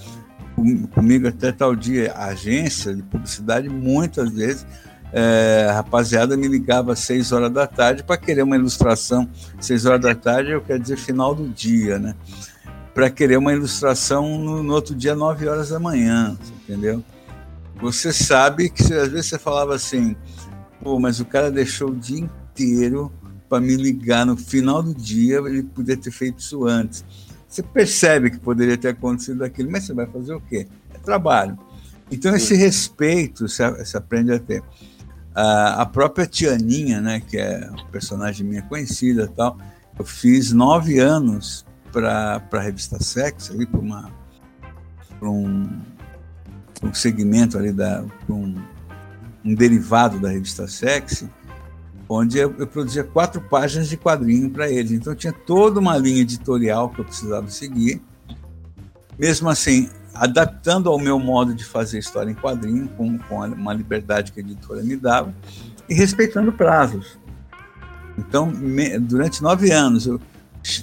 comigo até tal dia. A agência de publicidade, muitas vezes, é, a rapaziada me ligava às seis horas da tarde para querer uma ilustração. Seis horas da tarde, eu quero dizer final do dia, né? para querer uma ilustração no, no, outro dia, 9 horas da manhã, entendeu? Você sabe que às vezes você falava assim, pô, mas o cara deixou o dia inteiro para me ligar no final do dia, ele podia ter feito isso antes. Você percebe que poderia ter acontecido aquilo, mas você vai fazer o quê? É trabalho. Então, esse respeito você aprende a ter. A, própria Tianinha, né, que é uma personagem minha conhecida tal, eu fiz nove anos para a revista Sex, ali para um, um segmento ali da um, um, derivado da revista Sex, onde eu, eu produzia quatro páginas de quadrinho para eles. Então tinha toda uma linha editorial que eu precisava seguir. Mesmo assim, adaptando ao meu modo de fazer história em quadrinho, com, com uma liberdade que a editora me dava, e respeitando prazos. Então, me, durante nove anos, eu,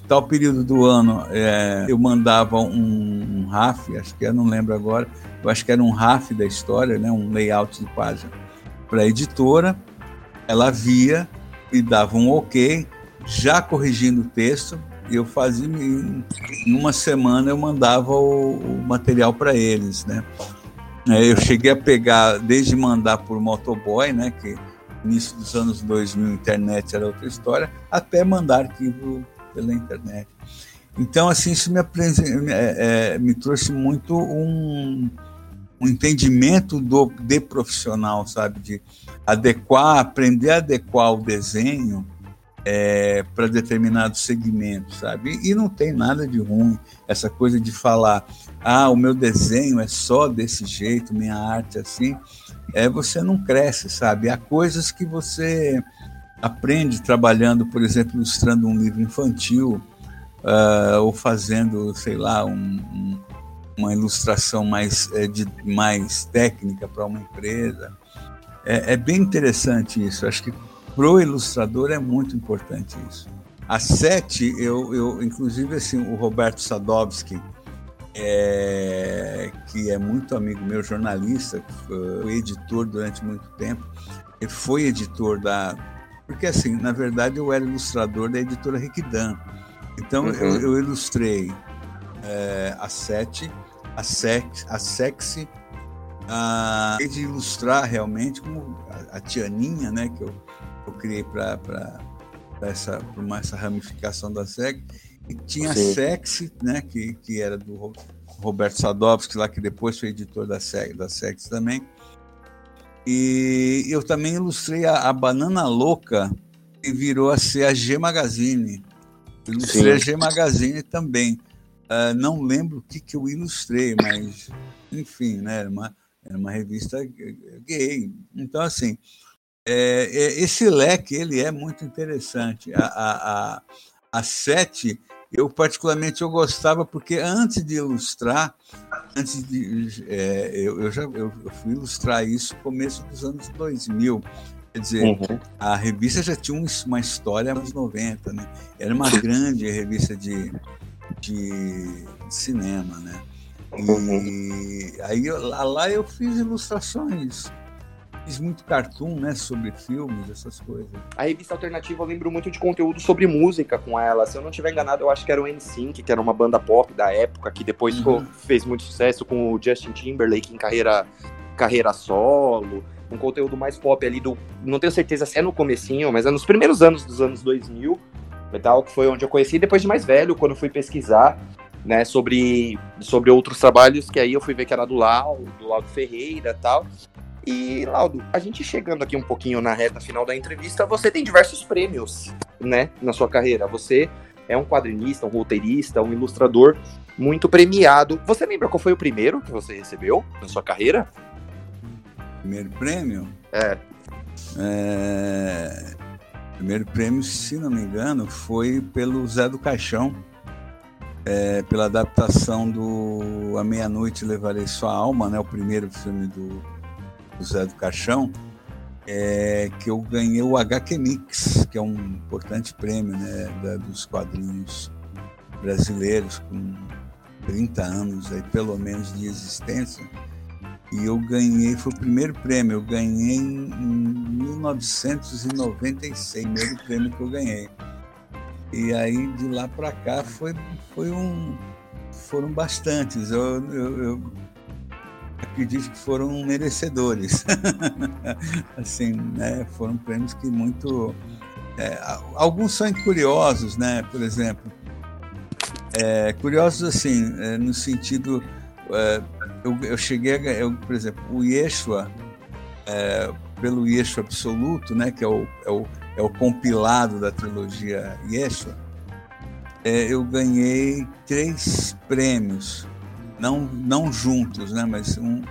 tal período do ano é, eu mandava um, um RAF, acho que eu não lembro agora, eu acho que era um RAF da história, né, um layout de página para a editora, ela via e dava um ok, já corrigindo o texto, eu fazia em, uma semana eu mandava o, o material para eles, né? É, eu cheguei a pegar desde mandar por motoboy, né, que início dos anos 2000 internet era outra história, até mandar arquivo pela internet. Então, assim, isso me, é, é, me trouxe muito um, um entendimento do, de profissional, sabe? De adequar, aprender a adequar o desenho é, para determinado segmento, sabe? E, e não tem nada de ruim essa coisa de falar, ah, o meu desenho é só desse jeito, minha arte é assim. É, você não cresce, sabe? Há coisas que você aprende trabalhando, por exemplo, ilustrando um livro infantil uh, ou fazendo, sei lá, um, um, uma ilustração mais, é, de, mais técnica para uma empresa. É, é, bem interessante isso. Acho que para o ilustrador é muito importante isso. A sete, eu, eu inclusive assim, o Roberto Sadovski, é, que é muito amigo meu, jornalista, foi editor durante muito tempo. Ele foi editor da, porque, assim, na verdade, eu era ilustrador da editora Riquidan. Então, uhum. eu, eu, ilustrei é, a Sete, a, Sex, a Sexy, a, de ilustrar realmente como a, a Tianinha, né, que eu, eu criei para essa, uma, essa ramificação da SEG. E tinha Sim. a Sexy, né, que, que era do Roberto Sadovski, lá que depois foi editor da SEG, da Sexy também. E eu também ilustrei a, a Banana Louca, que virou a ser a G Magazine. ilustrei Sim. a G Magazine também. Uh, não lembro o que, que eu ilustrei, mas, enfim, né, era, uma, era uma revista gay. Então, assim, é, é, esse leque ele é muito interessante. A, a, a, a Sete eu particularmente eu gostava porque antes de ilustrar, antes de é, eu, eu, já eu, fui ilustrar isso no começo dos anos 2000. Quer dizer, uhum. a revista já tinha uma história nos 90, né? Era uma grande revista de, de, cinema, né? E uhum. aí lá, lá eu fiz ilustrações fiz muito cartoon, né, sobre filmes, essas coisas. A revista alternativa eu lembro muito de conteúdo sobre música com ela. Se eu não estiver enganado, eu acho que era o NSYNC, que era uma banda pop da época, que depois uhum. fez muito sucesso com o Justin Timberlake em carreira, carreira solo. Um conteúdo mais pop ali do. Não tenho certeza se é no comecinho, mas é nos primeiros anos dos anos 2000, e tal, que foi onde eu conheci. Depois de mais velho, quando fui pesquisar, né, sobre, sobre outros trabalhos, que aí eu fui ver que era do Lau, do Laudo Ferreira e tal. E, Laudo, a gente chegando aqui um pouquinho na reta final da entrevista, você tem diversos prêmios, né, na sua carreira. Você é um quadrinista, um roteirista, um ilustrador muito premiado. Você lembra qual foi o primeiro que você recebeu na sua carreira? Primeiro prêmio? É. é... Primeiro prêmio, se não me engano, foi pelo Zé do Caixão, é, pela adaptação do A Meia-Noite Levarei Sua Alma, né, o primeiro filme do do Zé do Caixão, é, que eu ganhei o HQ Mix, que é um importante prêmio né, da, dos quadrinhos brasileiros, com 30 anos aí, pelo menos de existência. E eu ganhei, foi o primeiro prêmio, eu ganhei em, em 1996, primeiro prêmio que eu ganhei. E aí de lá para cá foi, foi um, foram bastantes. Eu, eu, eu acredito que foram merecedores. (laughs) assim, né? Foram prêmios que muito. É, alguns são curiosos, né? Por exemplo, é, curiosos assim, é, no sentido. É, eu, eu, cheguei a eu, por exemplo, o Yeshua, é, pelo Yeshua Absoluto, né? Que é o, é o, é o compilado da trilogia Yeshua, é, eu ganhei três prêmios não, não juntos, né? Mas um,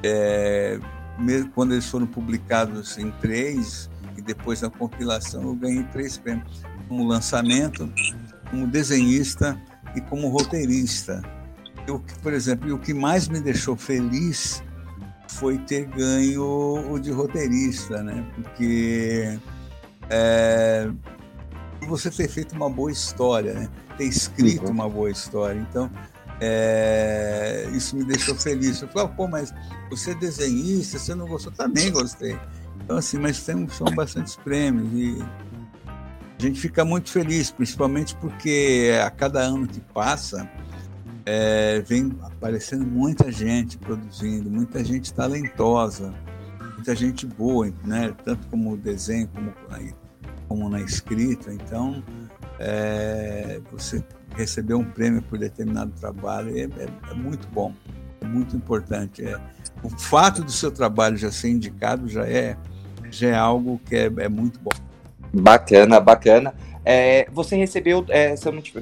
é, mesmo quando eles foram publicados em três e depois na compilação, eu ganhei três prêmios como lançamento, como desenhista e como roteirista. Eu, por exemplo, o que mais me deixou feliz foi ter ganho o de roteirista, né? Porque é, você ter feito uma boa história, né? ter escrito uhum. uma boa história. Então, é, isso me deixou feliz. Eu falei, pô, mas você é desenhista, você não gostou? Também gostei. Então, assim, mas tem, são bastantes prêmios e a gente fica muito feliz, principalmente porque a cada ano que passa, é, vem aparecendo muita gente produzindo, muita gente talentosa, muita gente boa, né? tanto como desenho como, como na escrita. Então, é, você receber um prêmio por determinado trabalho é, é, é muito bom, é muito importante. É, o fato do seu trabalho já ser indicado já é, já é algo que é, é muito bom. Bacana, bacana. É, você recebeu, é,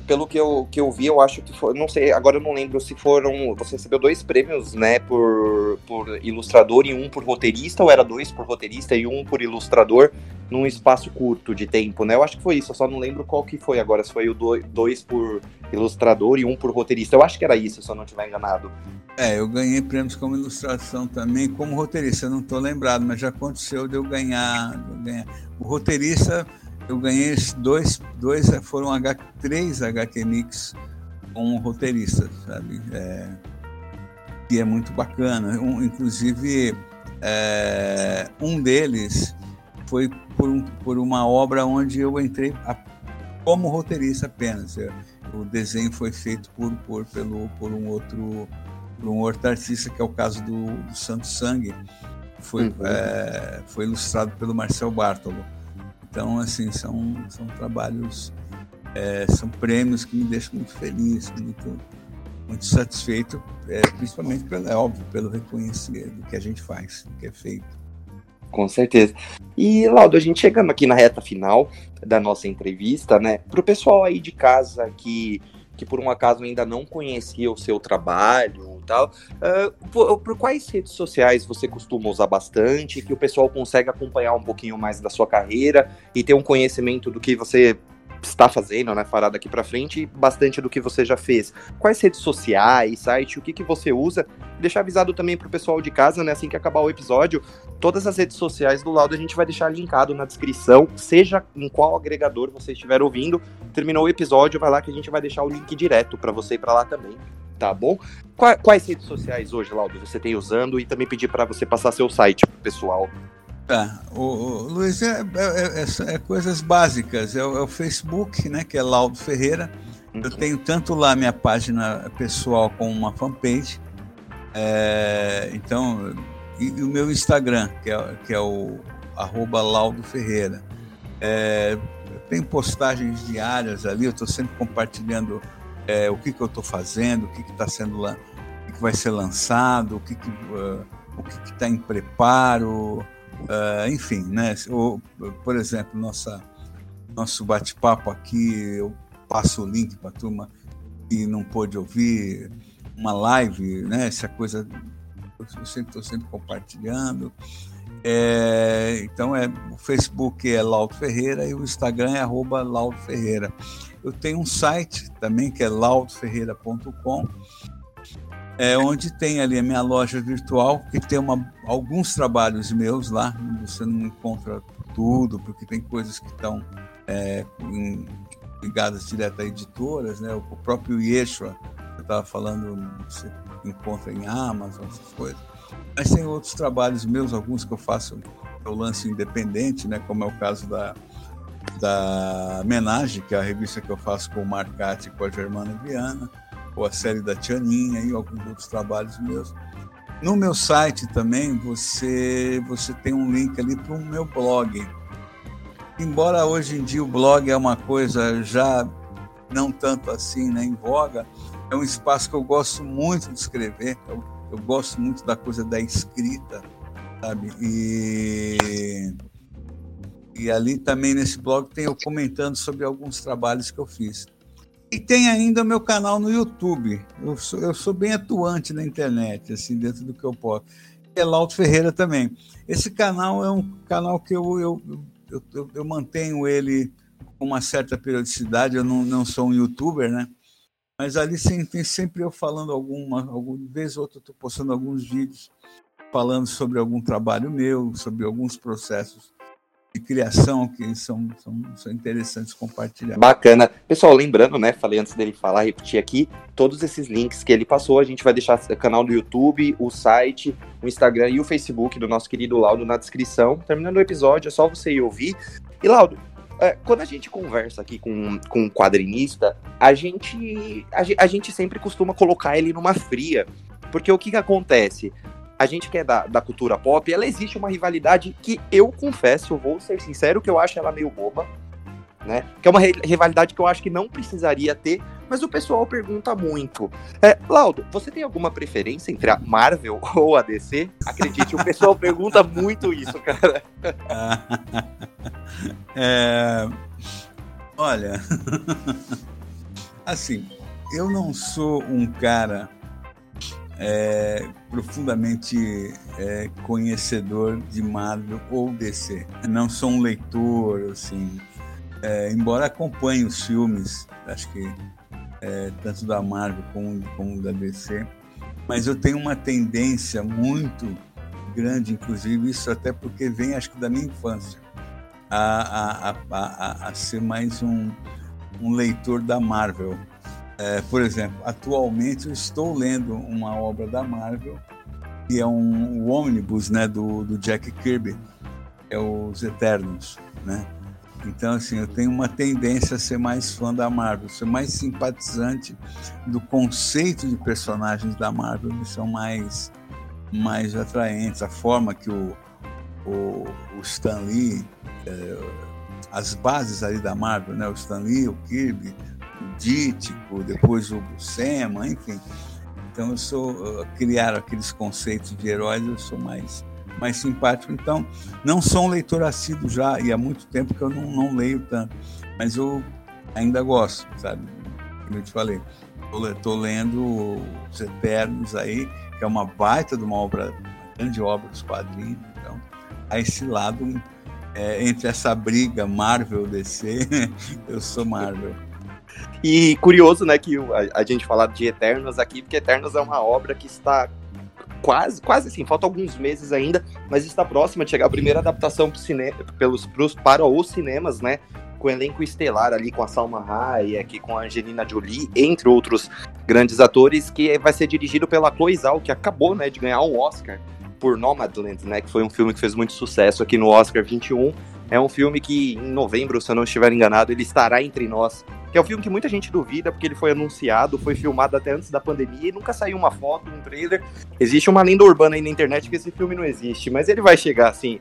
pelo que eu, que eu vi, eu acho que foi, não sei, agora eu não lembro se foram, você recebeu dois prêmios, né, por, por ilustrador e um por roteirista, ou era dois por roteirista e um por ilustrador, num espaço curto de tempo, né? Eu acho que foi isso, eu só não lembro qual que foi agora, se foi o dois por ilustrador e um por roteirista. Eu acho que era isso, se eu não estiver enganado. É, eu ganhei prêmios como ilustração também, como roteirista, eu não estou lembrado, mas já aconteceu de eu ganhar, de eu ganhar. O roteirista eu ganhei dois, dois foram H, três HQ Mix com roteirista, sabe? É, e é muito bacana. Um, inclusive, é, um deles foi por, um, por uma obra onde eu entrei a, como roteirista apenas. É, o desenho foi feito por, por, pelo, por um outro por um outro artista, que é o caso do, do Santo Sangue, foi, uhum. é, foi ilustrado pelo Marcel Bartolo. Então, assim, são, são trabalhos, é, são prêmios que me deixam muito feliz, muito, muito satisfeito, é, principalmente, pelo, é óbvio, pelo reconhecimento do que a gente faz, do que é feito. Com certeza. E, Laudo, a gente chegando aqui na reta final da nossa entrevista, né? Para o pessoal aí de casa que, que por um acaso ainda não conhecia o seu trabalho, tal. Uh, por, por, quais redes sociais você costuma usar bastante, que o pessoal consegue acompanhar um pouquinho mais da sua carreira e ter um conhecimento do que você está fazendo, né, fará daqui para frente, bastante do que você já fez. Quais redes sociais, site, o que, que você usa? Deixar avisado também para o pessoal de casa, né, assim que acabar o episódio, todas as redes sociais do Laudo a gente vai deixar linkado na descrição, seja em qual agregador você estiver ouvindo. Terminou o episódio, vai lá que a gente vai deixar o link direto para você ir para lá também Tá bom? Quais redes sociais hoje, Laudo, você tem usando e também pedir para você passar seu site pessoal. Tá, o, o Luiz, é, é, é, é, coisas básicas. É o, é o, Facebook, né, que é Laudo Ferreira. Uhum. Eu tenho tanto lá minha página pessoal como uma fanpage. É, então, e, e, o meu Instagram, que é, que é o arroba Laudo Ferreira. É, tem postagens diárias ali, eu estou sempre compartilhando é, o que, que eu estou fazendo, o que está sendo o que, que, vai ser lançado, o que está que, uh, o que que tá em preparo, uh, enfim, né? Ou, por exemplo, nossa, nosso bate-papo aqui, eu passo o link para a turma que não pôde ouvir, uma live, né? Essa coisa, eu sempre estou sempre compartilhando. É, então é o Facebook é Laudo Ferreira e o Instagram é arroba Ferreira. Eu tenho um site também que é laudoferreira.com, é, onde tem ali a minha loja virtual, que tem uma, alguns trabalhos meus lá. Você não encontra tudo, porque tem coisas que estão é, ligadas direto a editoras, né? O próprio Yeshua, eu estava falando, você encontra em Amazon, essas coisas. Mas tem outros trabalhos meus, alguns que eu faço, eu lance independente, né? Como é o caso da da Menage, que é a revista que eu faço com o Marcati e com a Germana Viana, ou a série da Tianinha e alguns outros trabalhos meus. No meu site também você você tem um link ali para o meu blog. Embora hoje em dia o blog é uma coisa já não tanto assim né, em voga, é um espaço que eu gosto muito de escrever. Eu, eu gosto muito da coisa da escrita, sabe? E e ali também nesse blog tem eu comentando sobre alguns trabalhos que eu fiz. E tem ainda o meu canal no YouTube. Eu sou, eu sou bem atuante na internet, assim, dentro do que eu posso. É Lauto Ferreira também. Esse canal é um canal que eu, eu, eu, eu, eu mantenho ele com uma certa periodicidade. Eu não, não sou um youtuber, né? Mas ali sim, tem sempre eu falando alguma, alguma vez ou outra, estou postando alguns vídeos falando sobre algum trabalho meu, sobre alguns processos de criação que são, são, são interessantes compartilhar. Bacana. Pessoal, lembrando, né? Falei antes dele falar, repetir aqui, todos esses links que ele passou, a gente vai deixar o canal do YouTube, o site, o Instagram e o Facebook do nosso querido Laudo na descrição. Terminando o episódio, é só você ir ouvir. E Laudo, é, quando a gente conversa aqui com, com um quadrinista, a gente, a, a gente sempre costuma colocar ele numa fria. Porque o que, que acontece? A gente que é da, da cultura pop, ela existe uma rivalidade que eu confesso, vou ser sincero, que eu acho ela meio boba, né? Que é uma rivalidade que eu acho que não precisaria ter, mas o pessoal pergunta muito. É, Laudo, você tem alguma preferência entre a Marvel (laughs) ou a DC? Acredite, o pessoal pergunta muito isso, cara. (laughs) é, olha, (laughs) assim, eu não sou um cara é, profundamente é, conhecedor de Marvel ou DC. Não sou um leitor, assim, é, embora acompanhe os filmes, acho que é, tanto da Marvel como, como da DC, mas eu tenho uma tendência muito grande, inclusive isso até porque vem, acho que da minha infância, a, a, a, a ser mais um, um leitor da Marvel. É, por exemplo, atualmente eu estou lendo uma obra da Marvel, que é um, um ônibus né, do, do Jack Kirby, é Os Eternos. Né? Então, assim, eu tenho uma tendência a ser mais fã da Marvel, ser mais simpatizante do conceito de personagens da Marvel, que são mais, mais atraentes. A forma que o, o, o Stan Lee, é, as bases ali da Marvel, né? o Stan Lee, o Kirby, Dítico, depois o Buscema, enfim. Então eu sou criar aqueles conceitos de heróis, eu sou mais mais simpático. Então não sou um leitor assíduo já e há muito tempo que eu não, não leio tanto, mas eu ainda gosto, sabe? Como eu te falei, estou lendo os Eternos aí, que é uma baita de uma obra, uma grande obra dos quadrinhos. Então, a esse lado, é, entre essa briga Marvel DC, (laughs) eu sou Marvel. E curioso, né, que a, a gente falar de Eternos aqui, porque Eternos é uma obra que está quase, quase assim, falta alguns meses ainda, mas está próxima de chegar a primeira adaptação pro cine, pelos, pros, para os cinemas, né? Com o elenco estelar ali, com a Salma Hayek, com a Angelina Jolie, entre outros grandes atores, que vai ser dirigido pela Chloe Zhao, que acabou, né, de ganhar um Oscar por Nomadland, né, que foi um filme que fez muito sucesso aqui no Oscar 21. É um filme que em novembro, se eu não estiver enganado, ele estará entre nós. Que é um filme que muita gente duvida, porque ele foi anunciado, foi filmado até antes da pandemia e nunca saiu uma foto, um trailer. Existe uma lenda urbana aí na internet que esse filme não existe, mas ele vai chegar assim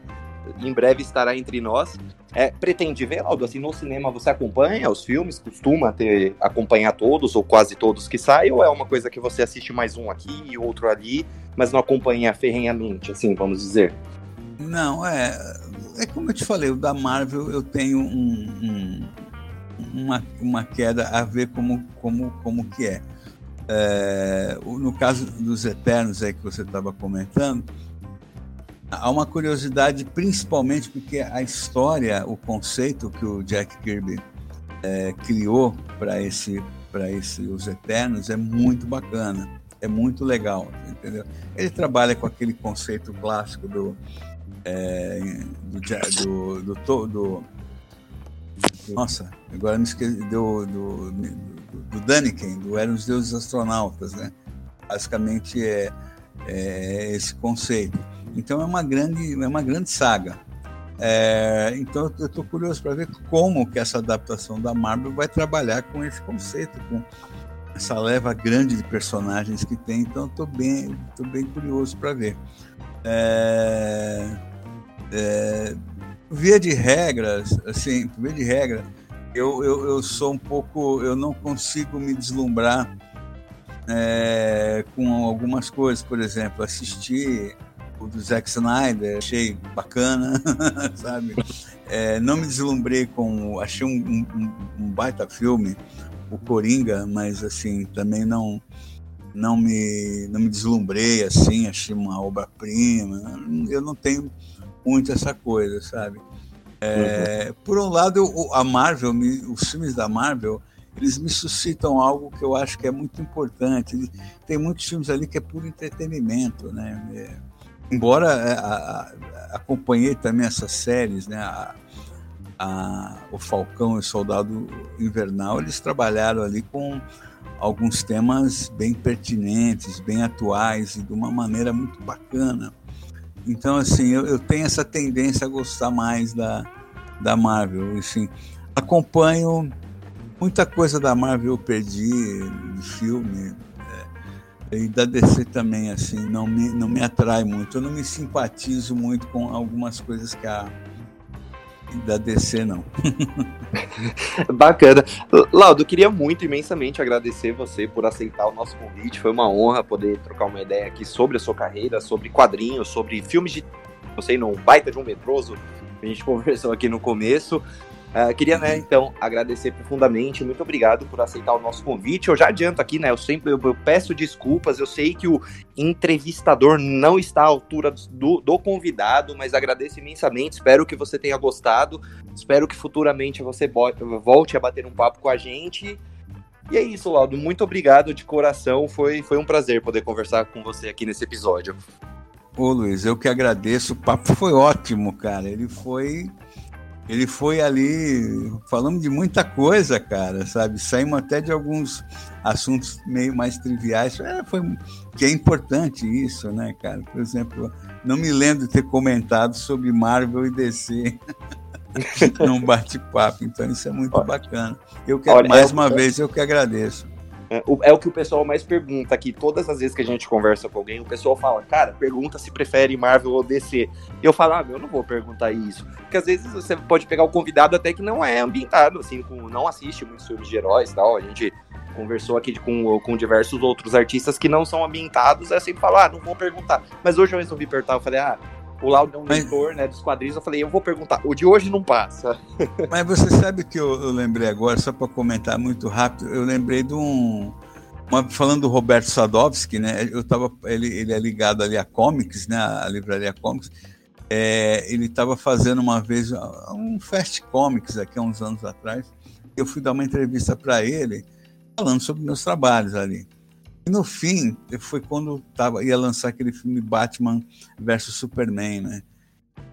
em breve estará entre nós. É, pretende ver, Aldo? Assim, no cinema você acompanha os filmes? Costuma ter acompanhar todos ou quase todos que saem? Ou é uma coisa que você assiste mais um aqui e outro ali, mas não acompanha ferrenhamente, assim, vamos dizer? Não, é. É como eu te falei, o da Marvel eu tenho um, um, uma, uma queda a ver como, como, como que é. é no caso dos Eternos aí que você estava comentando, Há uma curiosidade, principalmente porque a história, o conceito que o Jack Kirby é, criou para esse, para esse Os Eternos é muito bacana, é muito legal, entendeu? Ele trabalha com aquele conceito clássico do é, do, do, do, do, nossa, agora me esqueci do, do, do, do Daniken, do Eram os Deuses Astronautas, né? Basicamente é, é esse conceito. Então é uma grande, é uma grande saga. É, então eu estou curioso para ver como que essa adaptação da Marvel vai trabalhar com esse conceito, com essa leva grande de personagens que tem. Então estou bem, tô bem curioso para ver. É, é, via de regras, assim, via de regra, eu, eu, eu sou um pouco, eu não consigo me deslumbrar é, com algumas coisas, por exemplo, assistir o do Zack Snyder, achei bacana, (laughs) sabe? É, não me deslumbrei com. Achei um, um, um, baita filme, o Coringa, mas assim, também não. Não me, não me deslumbrei assim, achei uma obra-prima. Eu não tenho muito essa coisa, sabe? É, uhum. Por um lado, a Marvel, os filmes da Marvel, eles me suscitam algo que eu acho que é muito importante. Tem muitos filmes ali que é puro entretenimento, né? É, embora é, a, a, acompanhei também essas séries, né, a, a, o Falcão e o Soldado Invernal, eles trabalharam ali com alguns temas bem pertinentes, bem atuais e de uma maneira muito bacana. Então, assim, eu, eu tenho essa tendência a gostar mais da, da Marvel. Assim, acompanho muita coisa da Marvel eu perdi de filme, e da DC também, assim, não me, não me atrai muito. Eu não me simpatizo muito com algumas coisas que a da DC, não. (laughs) Bacana. Laudo, queria muito, imensamente agradecer você por aceitar o nosso convite. Foi uma honra poder trocar uma ideia aqui sobre a sua carreira, sobre quadrinhos, sobre filmes de. Não sei, não baita de um metroso. A gente (laughs) conversou aqui no começo. Uh, queria, né, então, agradecer profundamente. Muito obrigado por aceitar o nosso convite. Eu já adianto aqui, né? Eu sempre eu, eu peço desculpas. Eu sei que o entrevistador não está à altura do, do, convidado, mas agradeço imensamente. Espero que você tenha gostado. Espero que futuramente você volte a bater um papo com a gente. E é isso, Laudo. Muito obrigado de coração. Foi, foi um prazer poder conversar com você aqui nesse episódio. Ô, Luiz, eu que agradeço. O papo foi ótimo, cara. Ele foi ele foi ali, falamos de muita coisa, cara, sabe? Saímos até de alguns assuntos meio mais triviais. É, foi, que é importante isso, né, cara? Por exemplo, não me lembro de ter comentado sobre Marvel e DC (laughs) num bate-papo, então isso é muito bacana. Eu quero, Olha, mais é, uma vez, eu que agradeço. É, é o que o pessoal mais pergunta aqui. Todas as vezes que a gente conversa com alguém, o pessoal fala, cara, pergunta se prefere Marvel ou DC. Eu falo, ah, eu não vou perguntar isso. Porque às vezes você pode pegar o convidado até que não é ambientado, assim, com, não assiste muitos filmes de heróis e tal. A gente conversou aqui com, com diversos outros artistas que não são ambientados, é sempre falar, ah, não vou perguntar. Mas hoje eu resolvi perguntar, eu falei, ah, o Laudo é um Mas... leitor né, dos quadrinhos. Eu falei, eu vou perguntar. O de hoje não passa. (laughs) Mas você sabe que eu, eu lembrei agora, só para comentar muito rápido, eu lembrei de um. Uma, falando do Roberto Sadovski, né? Eu tava, ele, ele é ligado ali a comics, né? A livraria Comics. É, ele estava fazendo uma vez um Fast Comics aqui há uns anos atrás. Eu fui dar uma entrevista para ele falando sobre meus trabalhos ali. E no fim, foi quando tava, ia lançar aquele filme Batman versus Superman, né?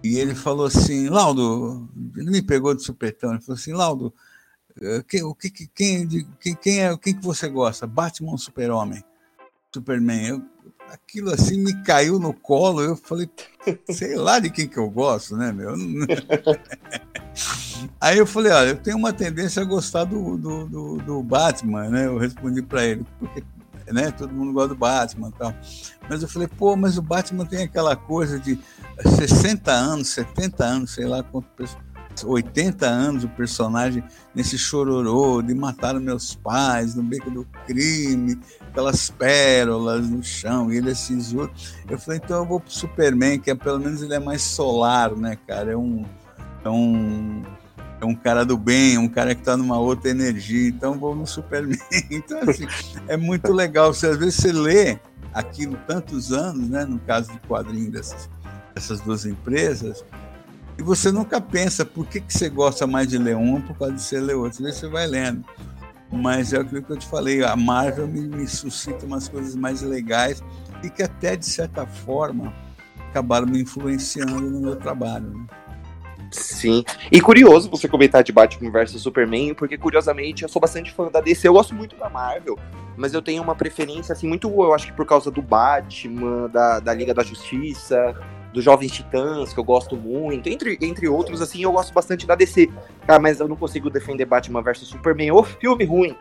E ele falou assim, Laudo, ele me pegou de supetão, ele falou assim, Laudo, quem, o que, quem, quem, quem é quem que você gosta? Batman Super-Homem? Superman. Eu, aquilo assim me caiu no colo. Eu falei, (laughs) sei lá de quem que eu gosto, né, meu? (laughs) Aí eu falei, olha, eu tenho uma tendência a gostar do, do, do, do Batman, né? Eu respondi para ele, porque né, todo mundo gosta do Batman e tal. Mas eu falei, pô, mas o Batman tem aquela coisa de 60 anos, 70 anos, sei lá quanto 80 anos o personagem nesse chororô de matar meus pais no beco do crime, aquelas pérolas no chão, e ele é cinzuro. Eu falei, então eu vou pro Superman, que é, pelo menos ele é mais solar, né, cara? É um, é um, é um cara do bem, um cara que está numa outra energia, então vou no Superman. (laughs) Então, assim, é muito legal. Você, às vezes você lê aquilo tantos anos, né, no caso de quadrinho dessas, dessas duas empresas, e você nunca pensa por que, que você gosta mais de ler um por causa de você ler outro. Às vezes você vai lendo. Mas é aquilo que eu te falei, a Marvel me, me suscita umas coisas mais legais e que até, de certa forma, acabaram me influenciando no meu trabalho. Né? Sim. E curioso você comentar de Batman vs Superman, porque curiosamente eu sou bastante fã da DC, eu gosto muito da Marvel, mas eu tenho uma preferência assim muito, eu acho que por causa do Batman, da, da Liga da Justiça, dos Jovens Titãs, que eu gosto muito, entre, entre outros, assim, eu gosto bastante da DC. Cara, mas eu não consigo defender Batman vs Superman. Ô, filme ruim.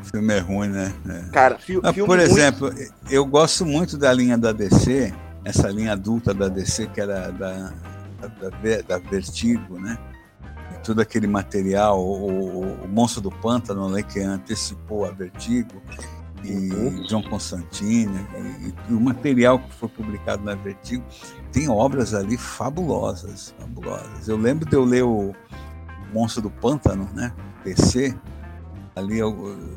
O filme é ruim, né? É. Cara, fi ah, filme Por exemplo, ruim. eu gosto muito da linha da DC, essa linha adulta da DC, que era da, da, da Vertigo, né? Todo aquele material, o, o Monstro do Pântano, né, que antecipou a Vertigo, e uhum. John Constantine, e, e, o material que foi publicado na Vertigo, tem obras ali fabulosas, fabulosas. Eu lembro de eu ler o Monstro do Pântano, né, PC, ali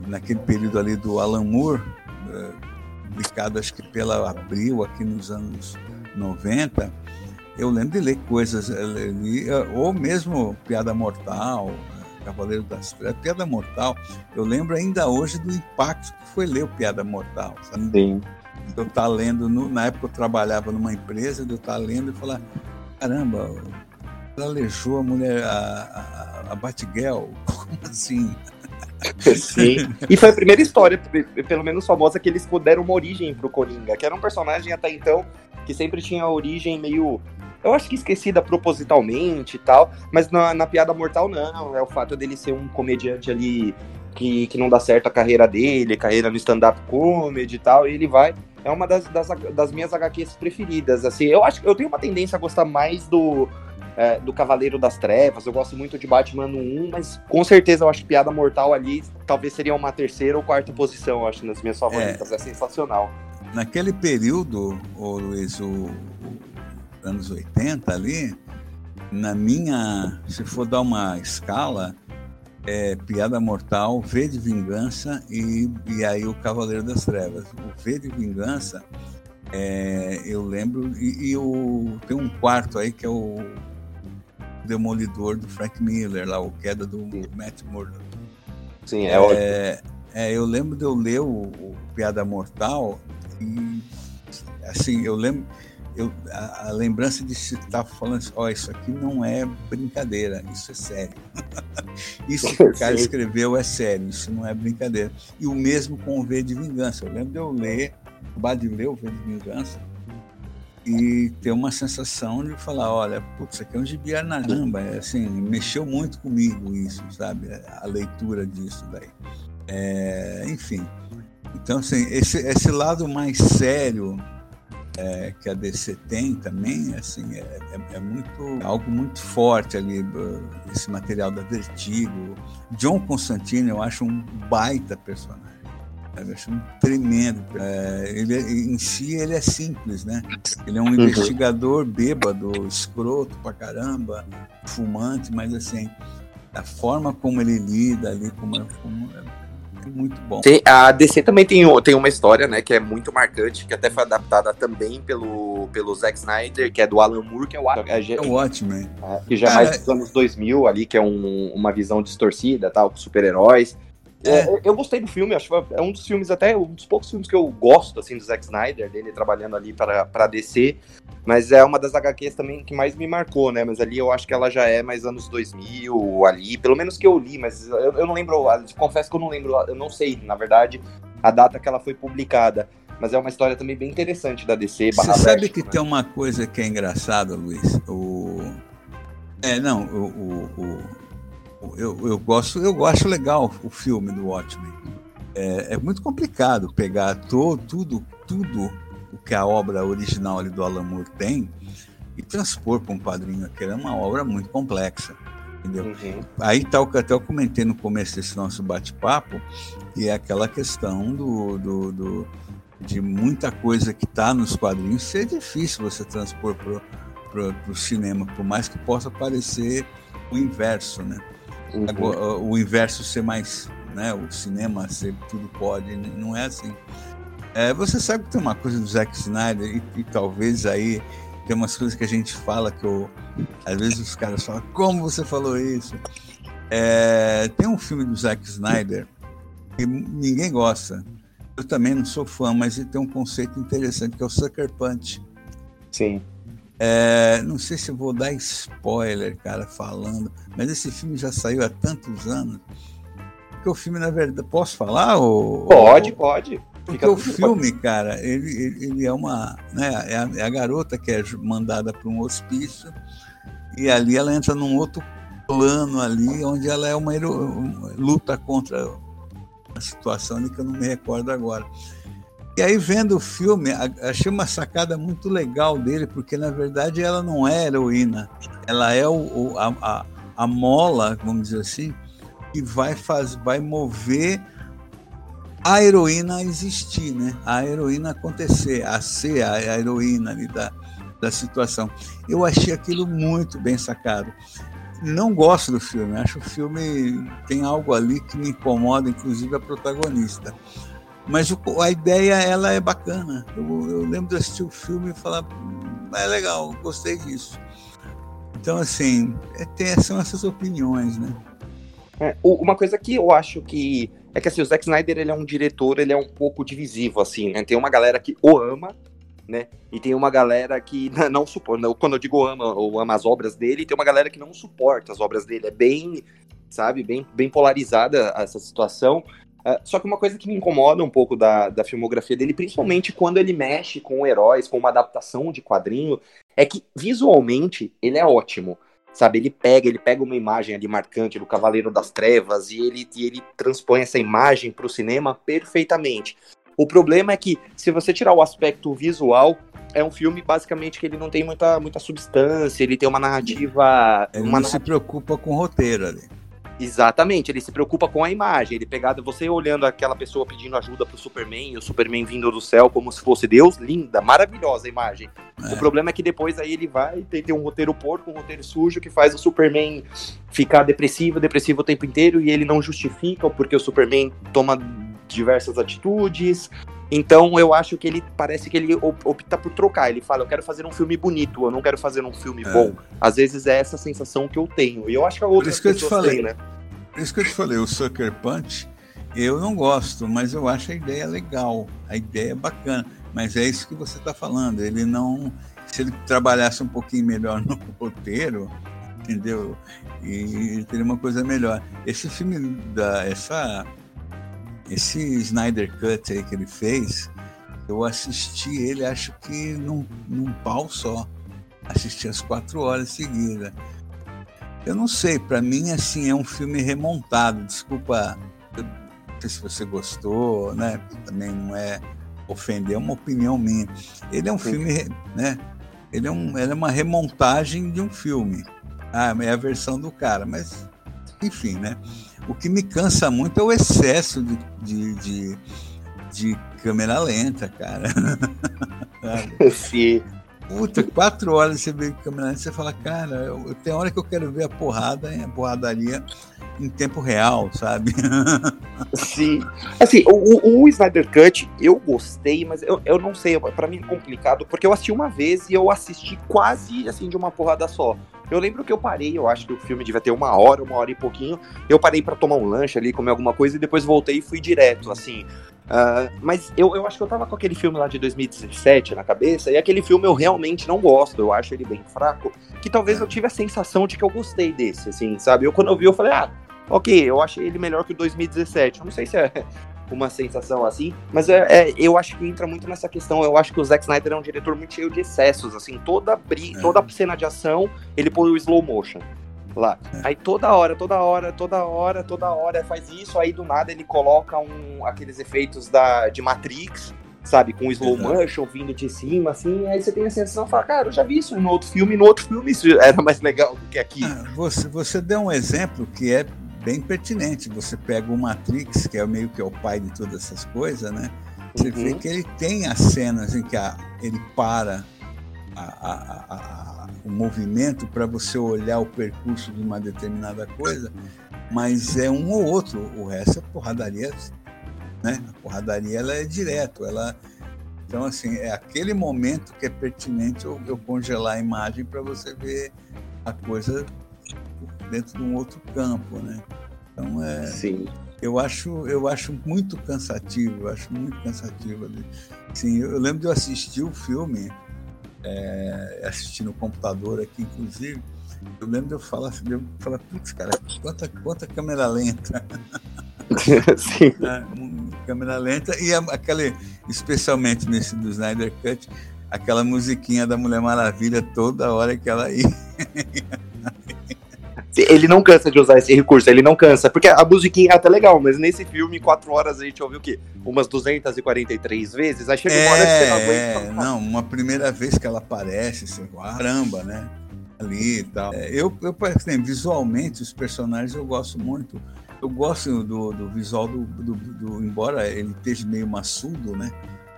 naquele período ali do Alan Moore, eh, publicado acho que pela Abril, aqui nos anos 90, eu lembro de ler coisas ali, eh, ou mesmo Piada Mortal, Cavaleiro das Trevas, Piada Mortal, eu lembro ainda hoje do impacto que foi ler o Piada Mortal, sabe? Sim. Eu estar tá lendo, no, na época eu trabalhava numa empresa, eu estar tá lendo e falar, caramba, ela aleijou a mulher, a, a, a Batgirl, (laughs) como assim? Sim. E foi a primeira história, pelo menos famosa, que eles deram uma origem pro Coringa, que era um personagem até então que sempre tinha origem meio eu acho que esquecida propositalmente e tal, mas na, na Piada Mortal não, é o fato dele ser um comediante ali que, que não dá certo a carreira dele, carreira no stand-up comedy e tal, e ele vai. É uma das, das, das, minhas HQs preferidas, assim, eu acho que eu tenho uma tendência a gostar mais do, é, do Cavaleiro das Trevas, eu gosto muito de Batman no 1, mas com certeza eu acho que Piada Mortal ali talvez seria uma terceira ou quarta posição, eu acho, nas minhas favoritas, é, é sensacional. Naquele período, ô Luiz, o, anos 80 ali, na minha, se for dar uma escala, é Piada Mortal, V de Vingança e, e aí o Cavaleiro das Trevas. O V de Vingança, é, eu lembro, e, e o, tem um quarto aí que é o Demolidor do Frank Miller, lá, o Queda do Matt Murdock. Sim, é, é, é, eu lembro de eu ler o, o Piada Mortal e, assim, eu lembro eu, a, a, lembrança de se estar tá falando assim, ó, oh, isso aqui não é brincadeira, isso é sério. (laughs) isso que o cara escreveu é sério, isso não é brincadeira. E o mesmo com o V de Vingança. Eu lembro de eu ler, acabar de ler o V de Vingança e ter uma sensação de falar, olha, putz, isso aqui é um gibi arnaramba, é, assim, mexeu muito comigo isso, sabe, a leitura disso daí. É, enfim, então, assim, esse, esse lado mais sério é, que a DC tem também, assim, é, é, é, muito algo muito forte ali, esse material da Vertigo. John Constantine eu acho um baita personagem. Eu acho um tremendo. É, ele, é, em si, ele é simples, né? Ele é um uhum. investigador bêbado, escroto pra caramba, fumante, mas assim, a forma como ele lida ali, como, como muito bom. Tem, a DC também tem, tem uma história, né, que é muito marcante, que até foi adaptada também pelo, pelo Zack Snyder, que é do Alan Moore, que é o é, é o Watchmen. É, que já é mais dos anos 2000 ali, que é um, uma visão distorcida, tal, com super-heróis. É. É, eu gostei do filme, acho que é um dos filmes, até um dos poucos filmes que eu gosto, assim, do Zack Snyder, dele trabalhando ali para, para DC, mas é uma das HQs também que mais me marcou, né, mas ali eu acho que ela já é mais anos 2000, ali, pelo menos que eu li, mas eu, eu não lembro, confesso que eu não lembro, eu não sei, na verdade, a data que ela foi publicada, mas é uma história também bem interessante da DC. Você sabe que né? tem uma coisa que é engraçada, Luiz, o... É, não, o, o, o, eu, eu gosto, eu gosto legal o filme do Watchmen. É, é muito complicado pegar to, tudo, tudo o que a obra original ali do Alan Moore tem e transpor para um quadrinho, que é uma obra muito complexa. Entendeu? Uhum. Aí tá o que até eu comentei no começo desse nosso bate-papo, que é aquela questão do, do, do de muita coisa que está nos quadrinhos ser difícil você transpor para o cinema, por mais que possa parecer o inverso, né? Uhum. O inverso ser mais, né? O cinema ser tudo pode, não é assim. É, você sabe que tem uma coisa do Zack Snyder e, e, talvez aí tem umas coisas que a gente fala que eu, às vezes os caras falam como você falou isso. É, tem um filme do Zack Snyder que ninguém gosta. Eu também não sou fã, mas ele tem um conceito interessante que é o Sucker Punch. Sim. É, não sei se vou dar spoiler, cara, falando, mas esse filme já saiu há tantos anos. Porque o filme, na verdade, posso falar? Ou, pode, ou... pode. Porque o filme, cara, ele, ele, é uma. Né, é, a, é a garota que é mandada para um hospício e ali ela entra num outro plano ali, onde ela é uma, uma luta contra a situação que eu não me recordo agora. E aí, vendo o filme, achei uma sacada muito legal dele, porque na verdade ela não é heroína, ela é o, a, a, a, mola, vamos dizer assim, que vai, faz, vai mover a heroína a existir, né? a heroína acontecer, a ser a, a heroína ali da, da situação. Eu achei aquilo muito bem sacado. Não gosto do filme, acho o filme tem algo ali que me incomoda, inclusive a protagonista mas o, a ideia, ela é bacana. Eu, eu, lembro de assistir o filme e falar, hum, é legal, gostei disso. Então, assim, é, tem, são essas opiniões, né? É, uma coisa que eu acho que é que assim, o Zack Snyder ele é um diretor, ele é um pouco divisivo, assim, né? Tem uma galera que o ama, né? E tem uma galera que não suporta. Quando eu digo ama ou ama as obras dele, tem uma galera que não suporta as obras dele. É bem, sabe, bem, bem polarizada essa situação. Uh, só que uma coisa que me incomoda um pouco da, da filmografia dele, principalmente quando ele mexe com heróis, com uma adaptação de quadrinho, é que visualmente ele é ótimo. Sabe, ele pega, ele pega uma imagem ali marcante do Cavaleiro das Trevas e ele, e ele transpõe essa imagem para o cinema perfeitamente. O problema é que, se você tirar o aspecto visual, é um filme basicamente que ele não tem muita, muita substância, ele tem uma narrativa. Ele uma não narrativa... se preocupa com o roteiro ali. Exatamente, ele se preocupa com a imagem, ele pegado você olhando aquela pessoa pedindo ajuda pro Superman, e o Superman vindo do céu como se fosse Deus, linda, maravilhosa a imagem. É. O problema é que depois aí ele vai ter, ter um roteiro porco, um roteiro sujo que faz o Superman ficar depressivo, depressivo o tempo inteiro e ele não justifica porque o Superman toma diversas atitudes, então eu acho que ele parece que ele opta por trocar. Ele fala, eu quero fazer um filme bonito, eu não quero fazer um filme é. bom. Às vezes é essa sensação que eu tenho. E eu acho que a outra isso que eu te falei, têm, né? Por isso que eu te falei, o Sucker Punch, eu não gosto, mas eu acho a ideia legal. A ideia é bacana. Mas é isso que você está falando. Ele não. Se ele trabalhasse um pouquinho melhor no (laughs) roteiro, entendeu? E teria uma coisa melhor. Esse filme da. Essa esse Snyder Cut aí que ele fez, eu assisti ele, acho que num, num pau só. Assisti as quatro horas seguidas. Eu não sei, para mim, assim, é um filme remontado. Desculpa, não sei se você gostou, né? Também não é ofender, é uma opinião minha. Ele é um Sim. filme, né? Ele é, um, ele é uma remontagem de um filme. Ah, é a versão do cara, mas enfim, né? O que me cansa muito é o excesso de, de, de, de câmera lenta, cara. (laughs) Sim. Puta, quatro horas você vê câmera lenta, você fala, cara, eu, tem hora que eu quero ver a porrada, a porradaria em tempo real, sabe? (laughs) Sim. Assim, o, o, Snyder Cut, eu gostei, mas eu, eu não sei, para mim é complicado, porque eu assisti uma vez e eu assisti quase, assim, de uma porrada só. Eu lembro que eu parei, eu acho que o filme devia ter uma hora, uma hora e pouquinho. Eu parei para tomar um lanche ali, comer alguma coisa e depois voltei e fui direto, assim. Uh, mas eu, eu acho que eu tava com aquele filme lá de 2017 na cabeça, e aquele filme eu realmente não gosto, eu acho ele bem fraco, que talvez eu tive a sensação de que eu gostei desse, assim, sabe? Eu quando eu vi, eu falei, ah, ok, eu achei ele melhor que o 2017. Eu não sei se é uma sensação assim, mas é, é, eu acho que entra muito nessa questão. Eu acho que o Zack Snyder é um diretor muito cheio de excessos, assim, toda, bri é. toda cena de ação ele põe o slow motion lá. É. Aí toda hora, toda hora, toda hora, toda hora faz isso, aí do nada ele coloca um, aqueles efeitos da, de Matrix, sabe, com slow motion vindo de cima, assim, aí você tem a sensação, fala, cara, eu já vi isso no outro filme, no outro filme isso era mais legal do que aqui. Ah, você, você deu um exemplo que é bem pertinente. Você pega o Matrix, que é meio que é o pai de todas essas coisas, né? Você uhum. vê que ele tem as cenas em que a, ele para a, a, o movimento para você olhar o percurso de uma determinada coisa, mas é um ou outro. O resto é porradaria, né? A porradaria ela é direto, ela então assim é aquele momento que é pertinente eu, eu congelar a imagem para você ver a coisa dentro de um outro campo, né? Então é. Sim. Eu acho, eu acho muito cansativo, eu acho muito cansativo. Sim, eu lembro de eu assistir o filme, é, assistir no computador aqui, inclusive. Eu lembro de eu falar, de eu falar, putz, cara, quanta, quanta câmera lenta. (laughs) Sim. (laughs) É, câmera lenta e aquela, especialmente nesse do Snyder Cut, aquela musiquinha da Mulher Maravilha toda hora que ela (laughs) ia. Ele não cansa de usar esse recurso, ele não cansa. Porque a musiquinha é até legal, mas nesse filme, quatro horas, a gente ouviu o quê? Umas 243 vezes? Aí chega uma hora que você não aguenta. É, não, uma primeira vez que ela aparece, assim, caramba, né? Ali e tal. É, eu, eu, assim, visualmente, os personagens eu gosto muito. Eu gosto do, do visual do, do, do, Embora ele esteja meio maçudo, né?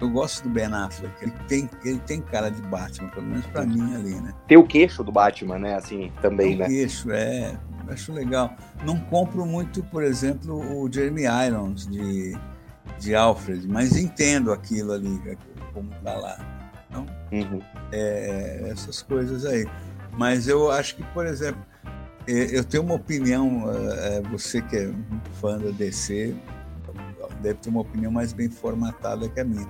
Eu gosto do Ben Affleck. Ele tem, ele tem cara de Batman, pelo menos pra mim ali, né? Tem o queixo do Batman, né? Assim, também, né? O queixo, é. Acho legal. Não compro muito, por exemplo, o Jeremy Irons de, de Alfred, mas entendo aquilo ali, como tá lá. Então, uhum. é, essas coisas aí. Mas eu acho que, por exemplo, é, eu tenho uma opinião, é, você que é fã da DC, deve ter uma opinião mais bem formatada que a minha.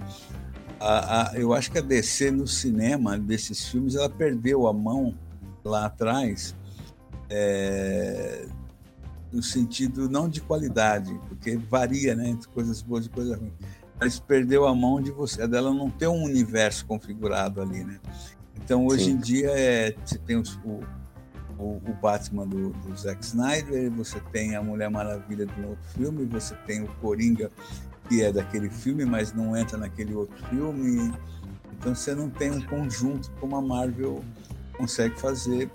A, a, eu acho que a DC no cinema desses filmes ela perdeu a mão lá atrás é, no sentido não de qualidade, porque varia, né, entre coisas boas e coisas ruins. Mas perdeu a mão de você, dela não ter um universo configurado ali, né? Então hoje Sim. em dia é, você tem os, o, o, o, Batman do, do Zack Snyder, você tem a Mulher Maravilha um outro filme, você tem o Coringa, que é daquele filme, mas não entra naquele outro filme. Então você não tem um conjunto como a Marvel consegue fazer.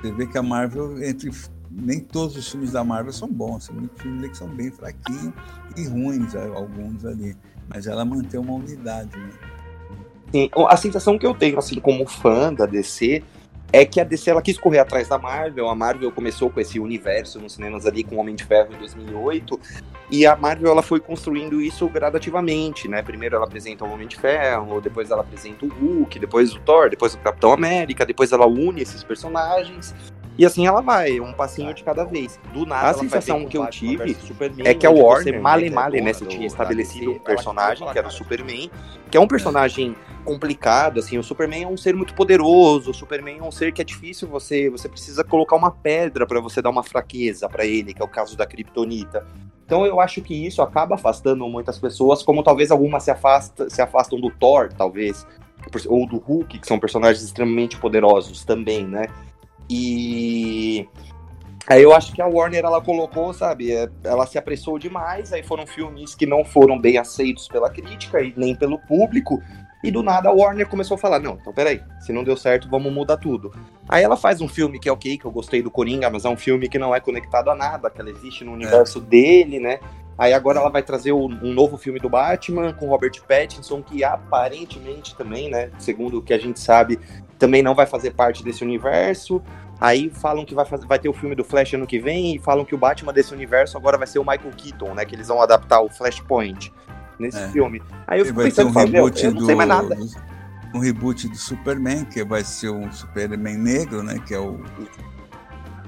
Você vê que a Marvel, entre nem todos os filmes da Marvel são bons, tem muitos filmes que são bem fraquinhos e ruins, alguns ali. Mas ela mantém uma unidade, né? Sim, a sensação que eu tenho, assim, como fã da DC, é que a DC ela quis correr atrás da Marvel. A Marvel começou com esse universo nos cinemas ali com Homem de Ferro em 2008 e a Marvel ela foi construindo isso gradativamente, né? Primeiro ela apresenta o Homem de Ferro, depois ela apresenta o Hulk, depois o Thor, depois o Capitão América, depois ela une esses personagens e assim ela vai, um passinho de cada vez. Do nada, a sensação que eu tive é que a Warner, male male, né, você tinha estabelecido um personagem que era o Superman, que é um personagem complicado, assim, o Superman é um ser muito poderoso, o Superman é um ser que é difícil você, você precisa colocar uma pedra para você dar uma fraqueza para ele, que é o caso da Kryptonita. Então eu acho que isso acaba afastando muitas pessoas, como talvez algumas se, afasta, se afastam do Thor, talvez, ou do Hulk, que são personagens extremamente poderosos também, né? E aí eu acho que a Warner ela colocou, sabe, é, ela se apressou demais, aí foram filmes que não foram bem aceitos pela crítica e nem pelo público. E do nada a Warner começou a falar: não, então peraí, se não deu certo, vamos mudar tudo. Aí ela faz um filme que é ok, que eu gostei do Coringa, mas é um filme que não é conectado a nada, que ela existe no universo é. dele, né? Aí agora ela vai trazer um novo filme do Batman com Robert Pattinson, que aparentemente também, né, segundo o que a gente sabe, também não vai fazer parte desse universo. Aí falam que vai, fazer, vai ter o filme do Flash ano que vem e falam que o Batman desse universo agora vai ser o Michael Keaton, né, que eles vão adaptar o Flashpoint nesse é. filme. Aí eu fico pensando, um falo, eu não sei mais nada. um reboot do Superman, que vai ser um Superman negro, né? Que é o,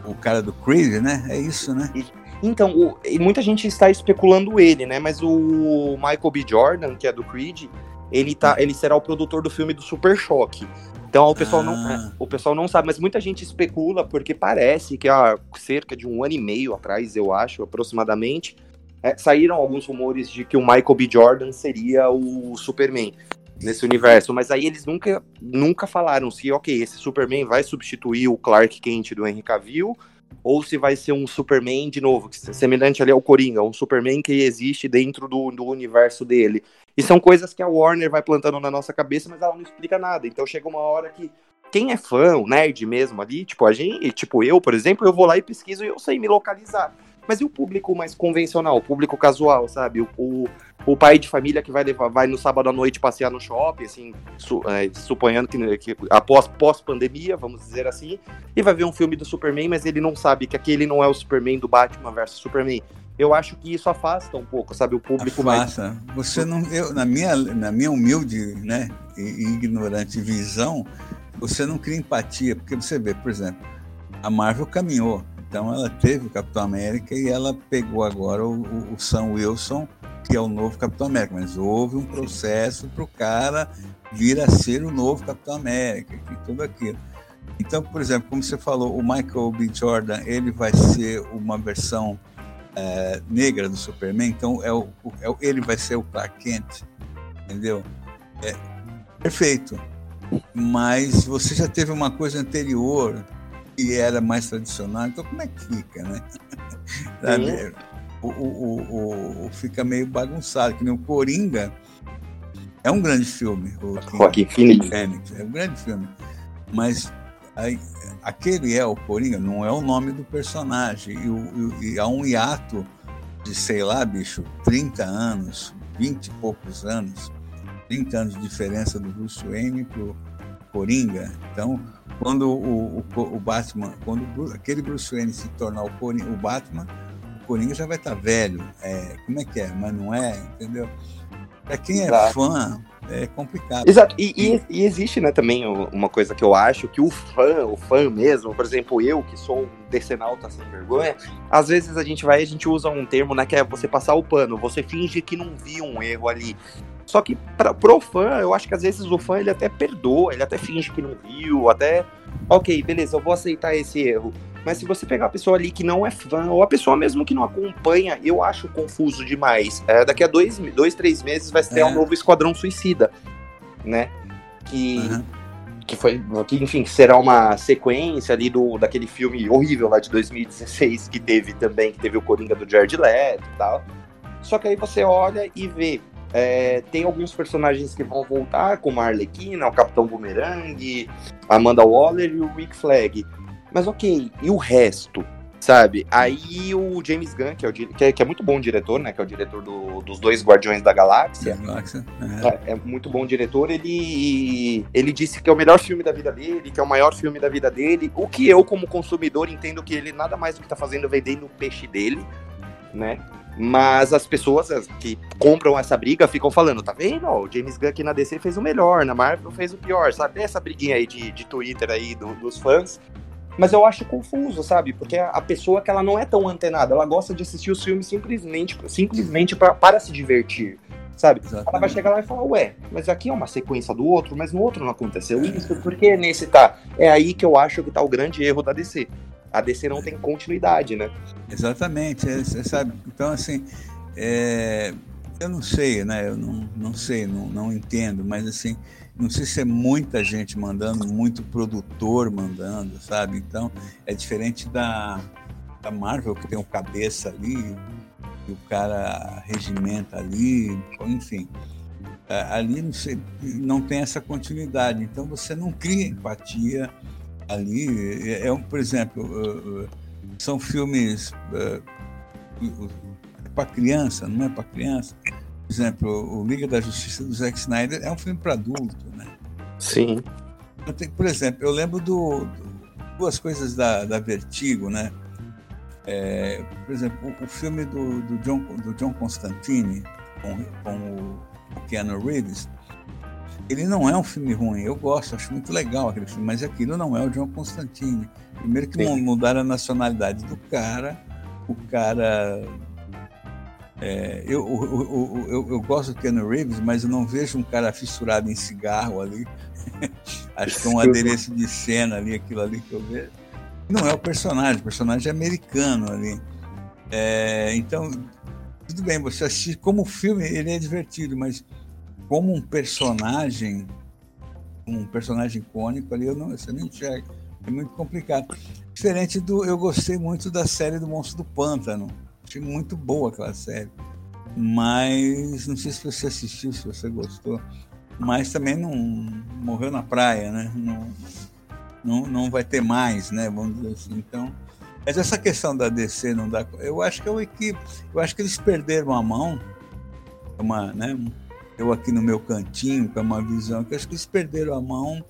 o cara do Creed, né? É isso, né? Então, o, muita gente está especulando ele, né? Mas o Michael B. Jordan, que é do Creed, ele, tá, ele será o produtor do filme do Super Choque. Então o pessoal, ah. não, o pessoal não sabe, mas muita gente especula, porque parece que há cerca de um ano e meio atrás, eu acho, aproximadamente, é, saíram alguns rumores de que o Michael B. Jordan seria o Superman nesse universo, mas aí eles nunca, nunca falaram se, ok, esse Superman vai substituir o Clark Kent do Henry Cavill, ou se vai ser um Superman de novo, semelhante ali ao Coringa, um Superman que existe dentro do, do universo dele. E são coisas que a Warner vai plantando na nossa cabeça, mas ela não explica nada. Então chega uma hora que quem é fã, o nerd mesmo ali, tipo a gente, tipo eu, por exemplo, eu vou lá e pesquiso e eu sei me localizar. Mas e o público mais convencional, o público casual, sabe? O, o, o, pai de família que vai levar, vai no sábado à noite passear no shopping, assim, su, é, suponhando que, que após pós-pandemia, vamos dizer assim, e vai ver um filme do Superman, mas ele não sabe que aquele não é o Superman do Batman versus Superman. Eu acho que isso afasta um pouco, sabe, o público afasta. mais. Você não, eu, na minha, na minha humilde, né, e ignorante visão, você não cria empatia, porque você vê, por exemplo, a Marvel caminhou então ela teve o Capitão América e ela pegou agora o, o, Sam Wilson, que é o novo Capitão América. Mas houve um processo para o cara vir a ser o novo Capitão América e tudo aquilo. Então, por exemplo, como você falou, o Michael B. Jordan ele vai ser uma versão é, negra do Superman. Então, é o, é o, ele vai ser o Clark Kent, entendeu? É, perfeito. Mas você já teve uma coisa anterior que era mais tradicional, então como é que fica, né? (laughs) o, o, o, o, fica meio bagunçado, que nem o Coringa é um grande filme. O Joaquim Phoenix. É um grande filme. Mas aí, aquele é o Coringa, não é o nome do personagem. E, o, e há um hiato de, sei lá, bicho, 30 anos, 20 e poucos anos, 30 anos de diferença do Bruce Wayne pro Coringa. Então, quando o, o, o Batman, quando aquele Bruce Wayne se tornar o, Coringa, o Batman, o Coringa já vai estar tá velho. É, como é que é? Mas não é, entendeu? Para quem é Exato. fã, é complicado. Exato. E, e, e, existe, né, também uma coisa que eu acho que o fã, o fã mesmo, por exemplo, eu que sou um decenalta sem vergonha, às vezes a gente vai, a gente usa um termo, né, que é você passar o pano, você finge que não viu um erro ali. Só que para pro fã, eu acho que às vezes o fã ele até perdoa, ele até finge que não viu, até ok, beleza, eu vou aceitar esse erro. Mas se você pegar a pessoa ali que não é fã, ou a pessoa mesmo que não acompanha, eu acho confuso demais. É, daqui a dois, dois, três meses vai ter é. um novo Esquadrão Suicida, né? Que, uhum. que foi, que, enfim, será uma sequência ali do, daquele filme horrível lá de 2016 que teve também, que teve o Coringa do Jared Leto e tal. Só que aí você olha e vê é, tem alguns personagens que vão voltar, como a Arlequina, o Capitão Boomerang, Amanda Waller e o Rick Flag. Mas ok, e o resto? Sabe? Aí o James Gunn, que é, o, que é, que é muito bom diretor, né? Que é o diretor do, dos dois Guardiões da Galáxia. Galáxia. É. é. é. muito bom diretor. Ele, ele disse que é o melhor filme da vida dele, que é o maior filme da vida dele. O que eu, como consumidor, entendo que ele nada mais do que tá fazendo é vendendo o peixe dele, né? Mas as pessoas que compram essa briga ficam falando, tá vendo? o James Gunn aqui na DC fez o melhor, na Marvel fez o pior, sabe? Essa briguinha aí de, de Twitter aí do, dos fãs. Mas eu acho confuso, sabe? Porque a pessoa que ela não é tão antenada, ela gosta de assistir os filmes simplesmente, simplesmente pra, para se divertir, sabe? Exatamente. Ela vai chegar lá e falar, ué, mas aqui é uma sequência do outro, mas no outro não aconteceu isso, por que nesse tá? É aí que eu acho que tá o grande erro da DC a DC não tem continuidade, né? Exatamente, é, você sabe. Então, assim, é, eu não sei, né? Eu não, não sei, não, não entendo, mas assim, não sei se é muita gente mandando, muito produtor mandando, sabe? Então, é diferente da, da Marvel, que tem um cabeça ali, e o cara regimenta ali, enfim. Ali não, sei, não tem essa continuidade, então você não cria empatia, ali é, é por exemplo, uh, uh, são filmes uh, para criança, não é para criança. Por exemplo, o Liga da Justiça do Zack Snyder é um filme para adulto, né? Sim. Por exemplo, eu lembro do, do, duas coisas da, da Vertigo, né? É, por exemplo, o, o filme do, do, John, do John Constantine com, com o Keanu Reeves, Ele não é um filme ruim, eu gosto, acho muito legal aquele filme, mas aquilo não é o John Constantine. Primeiro que Sim. mudaram a nacionalidade do cara, o cara. É, eu, eu, eu, eu, gosto do Ken Reeves, mas eu não vejo um cara fissurado em cigarro ali. (laughs) acho que é um adereço de cena ali, aquilo ali que eu vejo. Não é o personagem, o personagem é americano ali. É, então, tudo bem, você assiste como filme, ele é divertido, mas como um personagem, um personagem icônico ali, eu não, você não enxerga. É muito complicado. Diferente do. Eu gostei muito da série do Monstro do Pântano. Achei muito boa aquela série. Mas não sei se você assistiu, se você gostou. Mas também não morreu na praia, né? Não, não, não vai ter mais, né? Vamos dizer assim. Então. Mas essa questão da DC não dá. Eu acho que é o equipe. Eu acho que eles perderam a mão. Uma, né? Eu aqui no meu cantinho, com uma visão, que acho que eles perderam a mão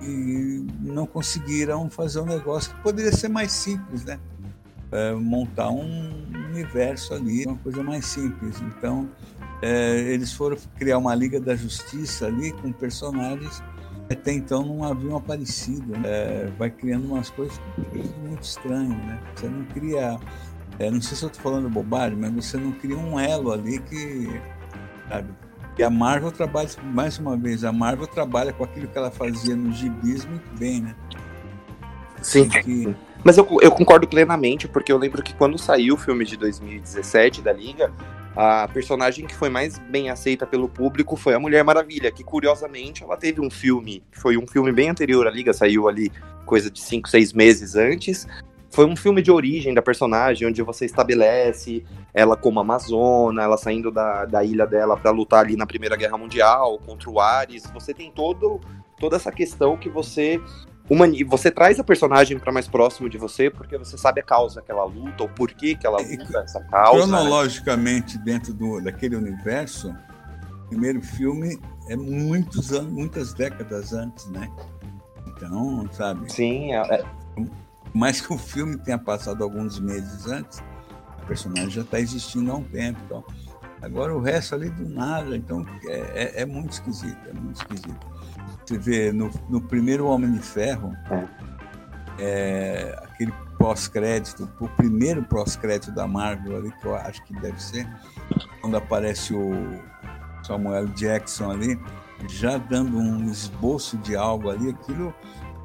e não conseguiram fazer um negócio que poderia ser mais simples, né? É, montar um universo ali, uma coisa mais simples. Então, é, eles foram criar uma Liga da Justiça ali com personagens que até então não haviam aparecido. Né? É, vai criando umas coisas muito estranhas, né? Você não cria. É, não sei se eu estou falando bobagem, mas você não cria um elo ali que. Sabe, e a Marvel trabalha, mais uma vez, a Marvel trabalha com aquilo que ela fazia no gibis muito bem, né? Sim. Que... Mas eu, eu concordo plenamente, porque eu lembro que quando saiu o filme de 2017 da Liga, a personagem que foi mais bem aceita pelo público foi a Mulher Maravilha, que curiosamente ela teve um filme, foi um filme bem anterior à Liga, saiu ali coisa de 5, 6 meses antes, foi um filme de origem da personagem, onde você estabelece ela como amazona, ela saindo da, da ilha dela para lutar ali na Primeira Guerra Mundial contra o Ares. Você tem todo, toda essa questão que você humani você traz a personagem para mais próximo de você porque você sabe a causa que ela luta, o porquê que ela luta essa causa. Né? Cronologicamente, né? dentro do, daquele universo, o primeiro filme é muitos anos, muitas décadas antes, né? Então, sabe? Sim, é, é mais que o filme tenha passado alguns meses antes, o personagem já está existindo há um tempo. Então. Agora o resto ali do nada, então é, é, é muito esquisito, é muito esquisito. Você vê no, no primeiro Homem de Ferro, é, aquele pós-crédito, o primeiro pós-crédito da Marvel ali, que eu acho que deve ser, quando aparece o Samuel Jackson ali, já dando um esboço de algo ali, aquilo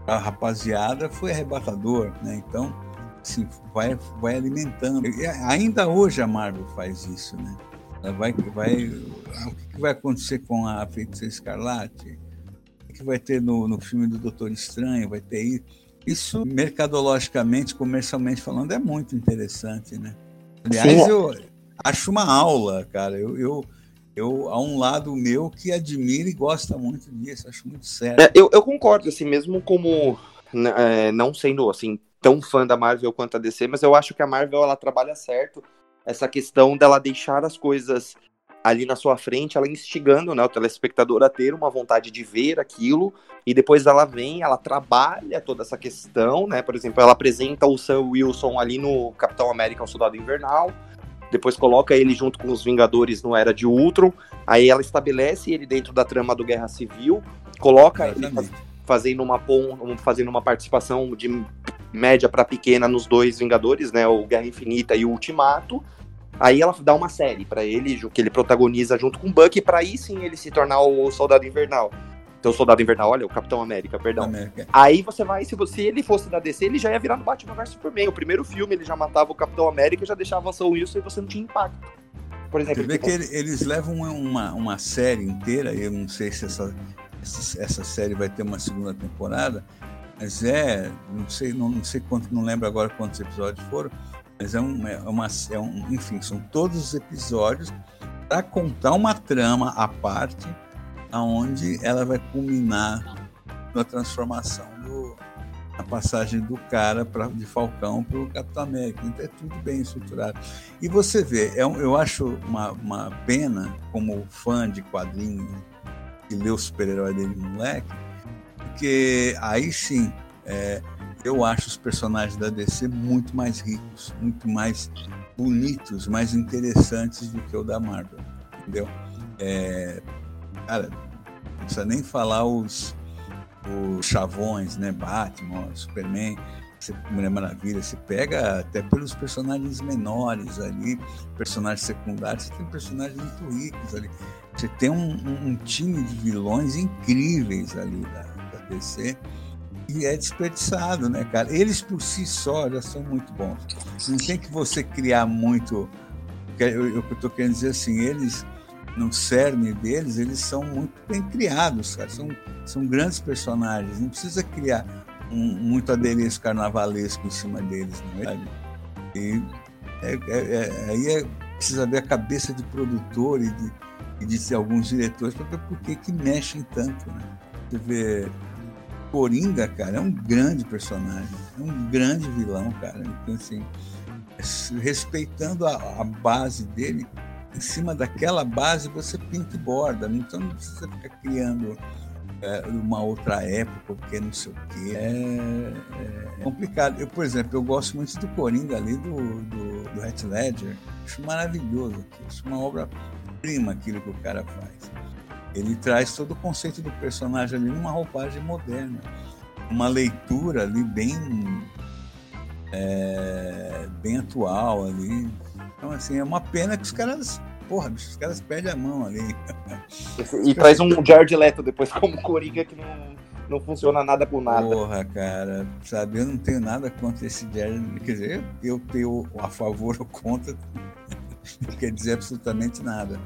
a rapaziada foi arrebatador, né? Então, assim, vai, vai alimentando. E ainda hoje a Marvel faz isso, né? Ela vai, vai, o que vai acontecer com a Feiticeira Escarlate? O que vai ter no, no filme do Doutor Estranho? Vai ter isso. Isso, mercadologicamente, comercialmente falando, é muito interessante, né? Aliás, Sim. eu acho uma aula, cara. Eu, eu, eu há um lado meu que admira e gosta muito disso, acho muito sério. É, eu, eu concordo, assim, mesmo como né, é, não sendo assim tão fã da Marvel quanto a DC, mas eu acho que a Marvel ela trabalha certo essa questão dela deixar as coisas ali na sua frente, ela instigando né, o telespectador a ter uma vontade de ver aquilo, e depois ela vem, ela trabalha toda essa questão, né? Por exemplo, ela apresenta o Sam Wilson ali no Capitão América, o Soldado Invernal, depois coloca ele junto com os Vingadores no Era de Ultron, aí ela estabelece ele dentro da trama do Guerra Civil, coloca ele fazendo uma, fazendo uma participação de média para pequena nos dois Vingadores, né, o Guerra Infinita e o Ultimato. Aí ela dá uma série para ele, que ele protagoniza junto com o Bucky, para aí sim ele se tornar o Soldado Invernal. Então, o Soldado Invernal, olha, o Capitão América, perdão. América. Aí você vai, se, você, se ele fosse da DC, ele já ia virar no Batman vs Superman. O primeiro filme ele já matava o Capitão América e já deixava o Sam Wilson e você não tinha impacto. Por exemplo. Você vê que ele, eles levam uma, uma série inteira, eu não sei se essa, essa série vai ter uma segunda temporada, mas é, não sei, não, não sei quanto, não lembro agora quantos episódios foram, mas é, um, é uma, é um, enfim, são todos os episódios para contar uma trama à parte aonde ela vai culminar na transformação do a passagem do cara pra, de Falcão para o Capitão América. Então é tudo bem estruturado. E você vê, é, eu acho uma, uma pena, como fã de quadrinhos, que o super-herói dele moleque, porque aí sim é, eu acho os personagens da DC muito mais ricos, muito mais bonitos, mais interessantes do que o da Marvel, entendeu? É, cara, precisa nem falar os, os chavões, né? Batman, Superman, Mulher Maravilha. Você pega até pelos personagens menores ali, personagens secundários, você tem personagens muito ricos ali. Você tem um, um, um time de vilões incríveis ali da, da DC e é desperdiçado, né, cara? Eles por si só já são muito bons. Não tem que você criar muito. Eu, eu estou querendo dizer assim, eles no cerne deles, eles são muito bem criados, cara. São, são grandes personagens. Não precisa criar um, muito adereço carnavalesco em cima deles, não é? E é, é, é, aí é, precisa ver a cabeça de produtor e de, e de alguns diretores para ver por que, que mexem tanto, né? Você vê Coringa, cara, é um grande personagem, é um grande vilão, cara. Então, assim, respeitando a, a base dele, em cima daquela base você pinta e borda, então não precisa ficar criando é, uma outra época, porque não sei o quê. É, é, complicado. Eu, por exemplo, eu gosto muito do Coringa ali, do, do, do Heath Ledger. Acho maravilhoso Acho uma obra-prima aquilo que o cara faz. Ele traz todo o conceito do personagem ali numa roupagem moderna. Uma leitura ali bem, é, bem atual ali. Então, assim, é uma pena que os caras porra, bicho, os caras perdem a mão ali. E traz um Jared Leto depois como (laughs) Coringa que não, não funciona nada por nada. Porra, cara, sabe, eu não tenho nada contra esse Jared, quer dizer, eu tenho a favor ou contra, não quer dizer absolutamente nada.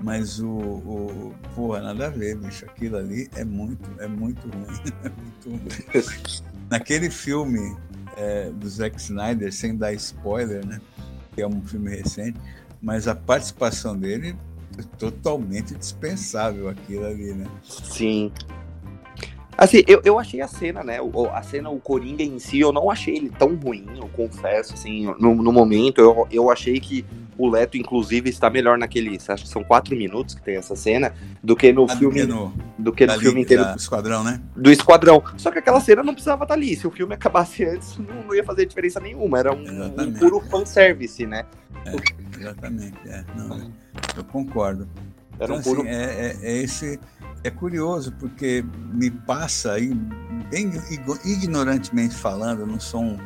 Mas o, o porra, nada a ver, bicho. Aquilo ali é muito, é muito ruim. (laughs) É muito ruim. (laughs) Naquele filme é, do Zack Snyder, sem dar spoiler, né? Que é um filme recente, mas a participação dele é totalmente dispensável aquilo ali, né? Sim. Assim, eu, eu achei a cena, né? A cena, o Coringa em si, eu não achei ele tão ruim, eu confesso, assim, no, no momento, eu, eu achei que o Leto, inclusive, está melhor naquele. Acho que são quatro minutos que tem essa cena, do que no filme. No, do que no filme inteiro. Do Esquadrão, né? Do Esquadrão. Só que aquela cena não precisava estar ali. Se o filme acabasse antes, não, não ia fazer diferença nenhuma. Era um, um puro fanservice, né? É, exatamente. É. Não, eu concordo. Era então, um puro... Assim, é, é, é esse é curioso porque me passa aí, bem ignorantemente falando, eu não sou um,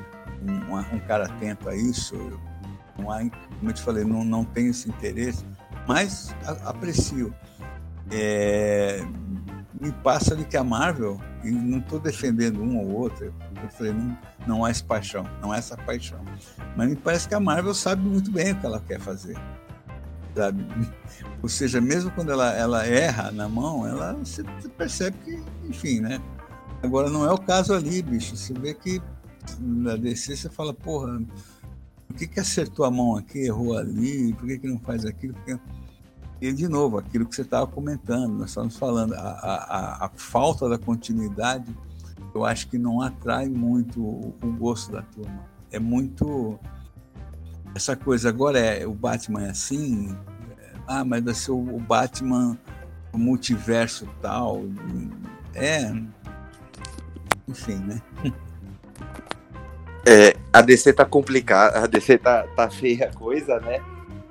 um, um cara atento a isso, não há, como eu te falei, não, não tenho esse interesse, mas a, aprecio. É, me passa de que a Marvel, e não estou defendendo um ou outro, eu falei, não, não há essa paixão, não há essa paixão. Mas me parece que a Marvel sabe muito bem o que ela quer fazer. Sabe? (laughs) Ou seja, mesmo quando ela, ela erra na mão, ela você, você percebe que, enfim, né? Agora não é o caso ali, bicho. Você vê que na DC você fala, porra, por que, que acertou a mão aqui, errou ali, por que, que não faz aquilo? Porque... E, de novo, aquilo que você estava comentando, nós estamos falando, a, a, a, falta da continuidade, eu acho que não atrai muito o, o gosto da turma. É muito. Essa coisa, agora é o Batman é assim, é, ah, mas vai ser o Batman o multiverso tal. É. Enfim, né? (laughs) É, a DC tá complicada, a DC tá, tá feia a coisa, né?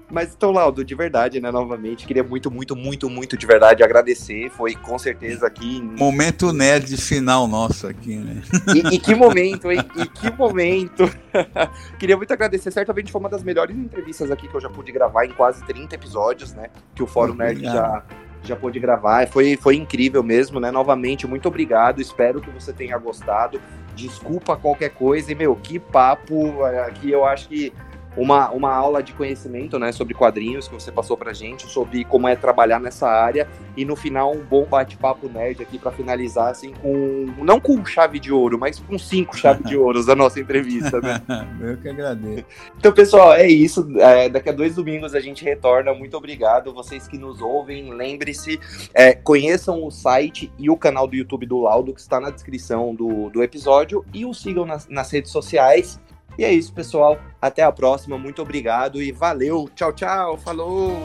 Mas então, Laudo, de verdade, né, novamente, queria muito, muito, muito, muito de verdade agradecer. Foi com certeza aqui. Momento nerd final nosso aqui, né? E, e que momento, hein? E que momento! (laughs) queria muito agradecer. Certamente foi uma das melhores entrevistas aqui que eu já pude gravar em quase 30 episódios, né? Que o Fórum Nerd já, já pôde gravar. Foi, foi incrível mesmo, né? Novamente, muito obrigado. Espero que você tenha gostado. Desculpa qualquer coisa. E, meu, que papo aqui. Eu acho que uma, uma aula de conhecimento né, sobre quadrinhos que você passou pra gente, sobre como é trabalhar nessa área, e no final um bom bate-papo nerd aqui para finalizar, assim, com. não com chave de ouro, mas com cinco (laughs) chaves de ouro da nossa entrevista, né? (laughs) Eu que agradeço. Então, pessoal, é isso. É, daqui a dois domingos a gente retorna. Muito obrigado. Vocês que nos ouvem, lembre-se, é, conheçam o site e o canal do YouTube do Laudo, que está na descrição do, do episódio, e o sigam nas, nas redes sociais. E é isso, pessoal. Até a próxima. Muito obrigado e valeu. Tchau, tchau. Falou!